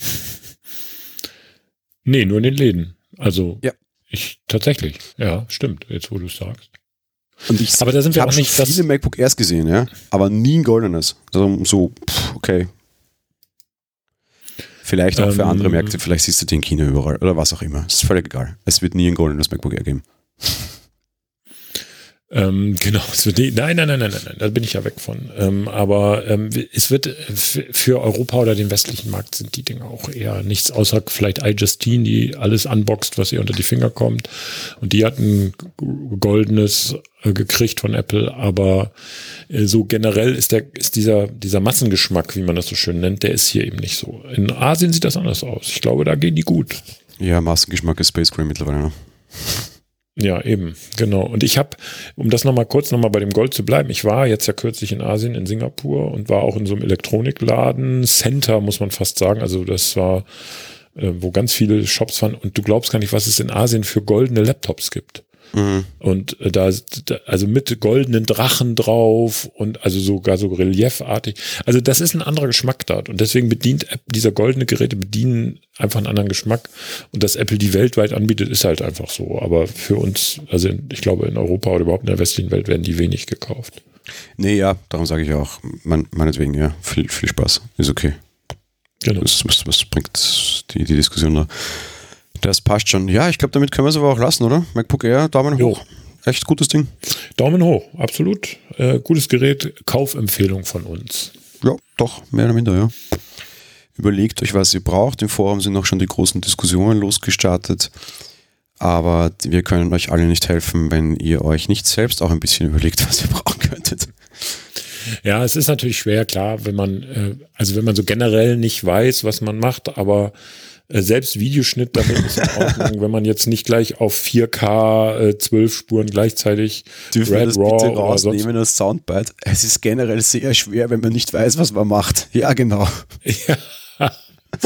Nee, nur in den Läden. Also ja. ich tatsächlich. Ja, stimmt, jetzt wo du es sagst. Und ich, aber da sind wir auch nicht viele MacBook Airs gesehen, ja, aber nie ein goldenes. Also so, pff, okay. Vielleicht auch ähm, für andere ähm. Märkte, vielleicht siehst du den China überall oder was auch immer. Ist völlig egal. Es wird nie ein goldenes MacBook Air geben. Ähm, (laughs) genau, es wird die, nein, nein, nein, nein, nein, nein, da bin ich ja weg von. Ähm, aber ähm, es wird für Europa oder den westlichen Markt sind die Dinge auch eher nichts, außer vielleicht iJustine, die alles unboxt, was ihr unter die Finger kommt. Und die hatten goldenes äh, gekriegt von Apple, aber äh, so generell ist der, ist dieser, dieser Massengeschmack, wie man das so schön nennt, der ist hier eben nicht so. In Asien sieht das anders aus. Ich glaube, da gehen die gut. Ja, Massengeschmack ist Space Gray mittlerweile. Ne? Ja, eben, genau. Und ich habe, um das nochmal kurz nochmal bei dem Gold zu bleiben, ich war jetzt ja kürzlich in Asien, in Singapur und war auch in so einem Elektronikladen, Center muss man fast sagen. Also das war, äh, wo ganz viele Shops waren und du glaubst gar nicht, was es in Asien für goldene Laptops gibt. Mhm. Und äh, da, also mit goldenen Drachen drauf und also sogar so reliefartig. Also das ist ein anderer Geschmack da. Und deswegen bedient dieser goldene Geräte bedienen einfach einen anderen Geschmack. Und dass Apple die weltweit anbietet, ist halt einfach so. Aber für uns, also ich glaube in Europa oder überhaupt in der westlichen Welt werden die wenig gekauft. Nee, ja, darum sage ich auch. Man, meinetwegen, ja, viel, viel Spaß. Ist okay. Genau. Was, was, was bringt die, die Diskussion da? Das passt schon. Ja, ich glaube, damit können wir es aber auch lassen, oder? MacBook Air, Daumen jo. hoch. Echt gutes Ding. Daumen hoch, absolut. Äh, gutes Gerät, Kaufempfehlung von uns. Ja, doch, mehr oder minder, ja. Überlegt euch, was ihr braucht. Im Forum sind auch schon die großen Diskussionen losgestartet. Aber wir können euch alle nicht helfen, wenn ihr euch nicht selbst auch ein bisschen überlegt, (laughs) was ihr brauchen könntet. Ja, es ist natürlich schwer, klar, wenn man, äh, also wenn man so generell nicht weiß, was man macht, aber selbst Videoschnitt damit ist in Ordnung, wenn man jetzt nicht gleich auf 4K äh, 12 Spuren gleichzeitig Dürfen Red, wir das Raw bitte rausnehmen als Soundbite? Es ist generell sehr schwer, wenn man nicht weiß, was man macht. Ja, genau. Ja.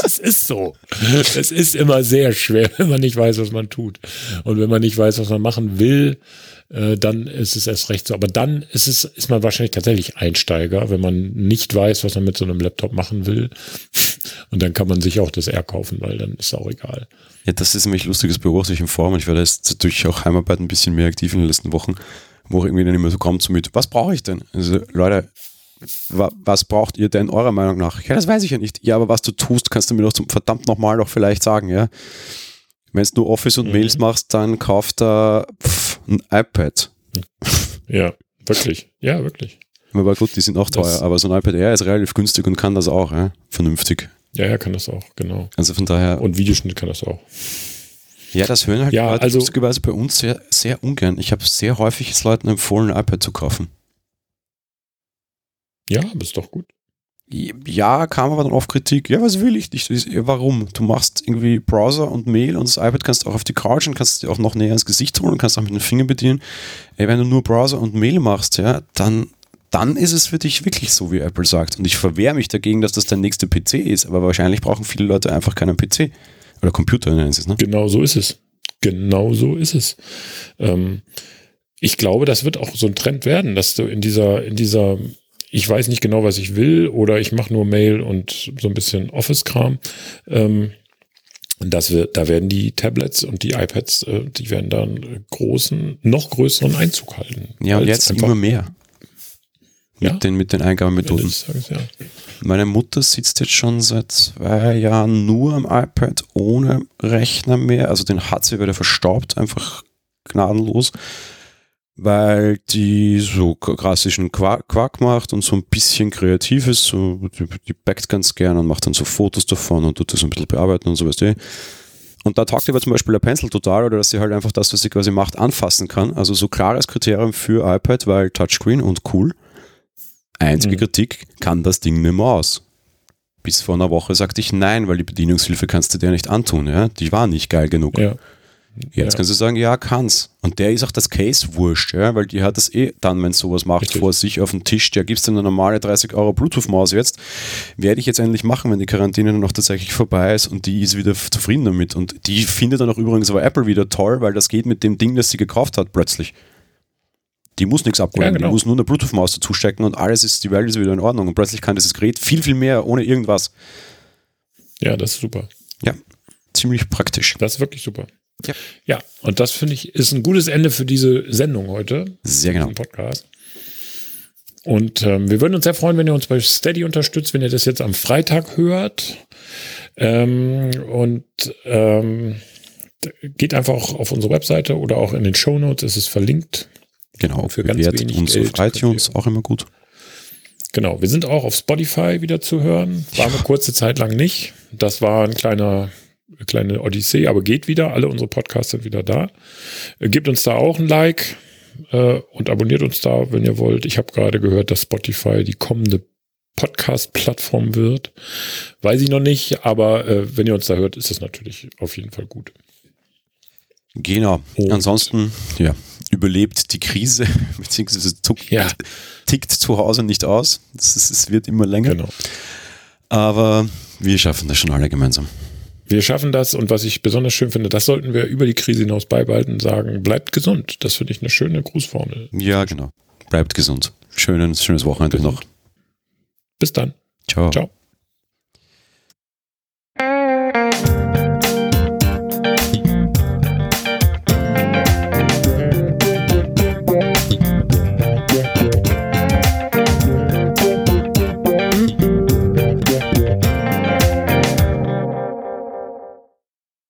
Es ist so. Es ist immer sehr schwer, wenn man nicht weiß, was man tut. Und wenn man nicht weiß, was man machen will, äh, dann ist es erst recht so. Aber dann ist es, ist man wahrscheinlich tatsächlich Einsteiger, wenn man nicht weiß, was man mit so einem Laptop machen will. Und dann kann man sich auch das R kaufen, weil dann ist es auch egal. Ja, das ist nämlich lustiges beobachte ich in Form. Ich werde jetzt durch auch Heimarbeit ein bisschen mehr aktiv in den letzten Wochen, wo auch irgendwie dann immer so kommt so mit, was brauche ich denn? Also Leute, was braucht ihr denn eurer Meinung nach? Ja, das weiß ich ja nicht. Ja, aber was du tust, kannst du mir doch zum verdammt nochmal doch vielleicht sagen, ja. Wenn du Office und mhm. Mails machst, dann kauft da pff, ein iPad. Ja, wirklich. Ja, wirklich. Aber gut, die sind auch teuer, das, aber so ein iPad Air ist relativ günstig und kann das auch, ja? vernünftig. Ja, ja, kann das auch, genau. Also von daher. Und Videoschnitt kann das auch. Ja, das hören halt ja, Leute also, lustigerweise bei uns sehr, sehr ungern. Ich habe sehr häufig es Leuten empfohlen, ein iPad zu kaufen. Ja, aber ist doch gut. Ja, kam aber dann oft Kritik. Ja, was will ich nicht? Warum? Du machst irgendwie Browser und Mail und das iPad kannst du auch auf die Couch und kannst es dir auch noch näher ins Gesicht holen und kannst auch mit den Fingern bedienen. Ey, wenn du nur Browser und Mail machst, ja, dann, dann ist es für dich wirklich so, wie Apple sagt. Und ich verwehre mich dagegen, dass das dein nächster PC ist. Aber wahrscheinlich brauchen viele Leute einfach keinen PC. Oder Computer nennen sie es, ne? Genau so ist es. Genau so ist es. Ähm, ich glaube, das wird auch so ein Trend werden, dass du in dieser, in dieser ich weiß nicht genau, was ich will oder ich mache nur Mail und so ein bisschen Office-Kram. Ähm, das wird, da werden die Tablets und die iPads, äh, die werden dann großen, noch größeren Einzug halten. Ja, und jetzt immer mehr. Mit, ja? den, mit den Eingabemethoden. Ja, Meine Mutter sitzt jetzt schon seit zwei Jahren nur am iPad ohne Rechner mehr. Also den hat sie wieder verstaubt, einfach gnadenlos, weil die so klassischen Quark, Quark macht und so ein bisschen Kreatives. So, die, die backt ganz gern und macht dann so Fotos davon und tut das ein bisschen bearbeiten und so was. Und da taugt aber zum Beispiel der Pencil total oder dass sie halt einfach das, was sie quasi macht, anfassen kann. Also so klares Kriterium für iPad, weil Touchscreen und cool. Einzige mhm. Kritik, kann das Ding nicht mehr aus. Bis vor einer Woche sagte ich nein, weil die Bedienungshilfe kannst du dir nicht antun. Ja? Die war nicht geil genug. Ja. Jetzt ja. kannst du sagen, ja, kann's. Und der ist auch das Case wurscht, ja, weil die hat das eh dann, wenn sowas macht, Richtig. vor sich auf dem Tisch. Der gibst du eine normale 30 Euro Bluetooth-Maus jetzt. Werde ich jetzt endlich machen, wenn die Quarantäne noch tatsächlich vorbei ist und die ist wieder zufrieden damit. Und die findet dann auch übrigens aber Apple wieder toll, weil das geht mit dem Ding, das sie gekauft hat, plötzlich. Die muss nichts abholen, ja, genau. die muss nur eine Bluetooth-Maus dazu stecken und alles ist, die Welt ist wieder in Ordnung. Und plötzlich kann dieses Gerät viel, viel mehr ohne irgendwas. Ja, das ist super. Ja, ziemlich praktisch. Das ist wirklich super. Ja. ja, und das finde ich ist ein gutes Ende für diese Sendung heute. Sehr genau. Podcast. Und ähm, wir würden uns sehr freuen, wenn ihr uns bei Steady unterstützt, wenn ihr das jetzt am Freitag hört. Ähm, und ähm, geht einfach auf unsere Webseite oder auch in den Show Notes, es ist verlinkt. Genau, für ganz wenig uns Geld auf iTunes auch immer gut. Genau, wir sind auch auf Spotify wieder zu hören. Waren wir kurze Zeit lang nicht. Das war ein kleiner, kleine Odyssee, aber geht wieder. Alle unsere Podcasts sind wieder da. Gebt uns da auch ein Like äh, und abonniert uns da, wenn ihr wollt. Ich habe gerade gehört, dass Spotify die kommende Podcast-Plattform wird. Weiß ich noch nicht, aber äh, wenn ihr uns da hört, ist das natürlich auf jeden Fall gut. Genau. Und Ansonsten, ja, überlebt die Krise, (laughs) beziehungsweise zuckt, ja. tickt zu Hause nicht aus. Es wird immer länger. Genau. Aber wir schaffen das schon alle gemeinsam. Wir schaffen das und was ich besonders schön finde, das sollten wir über die Krise hinaus beibehalten, sagen, bleibt gesund. Das finde ich eine schöne Grußformel. Ja, genau. Bleibt gesund. Schönes, schönes Wochenende noch. Bis dann. Ciao. Ciao.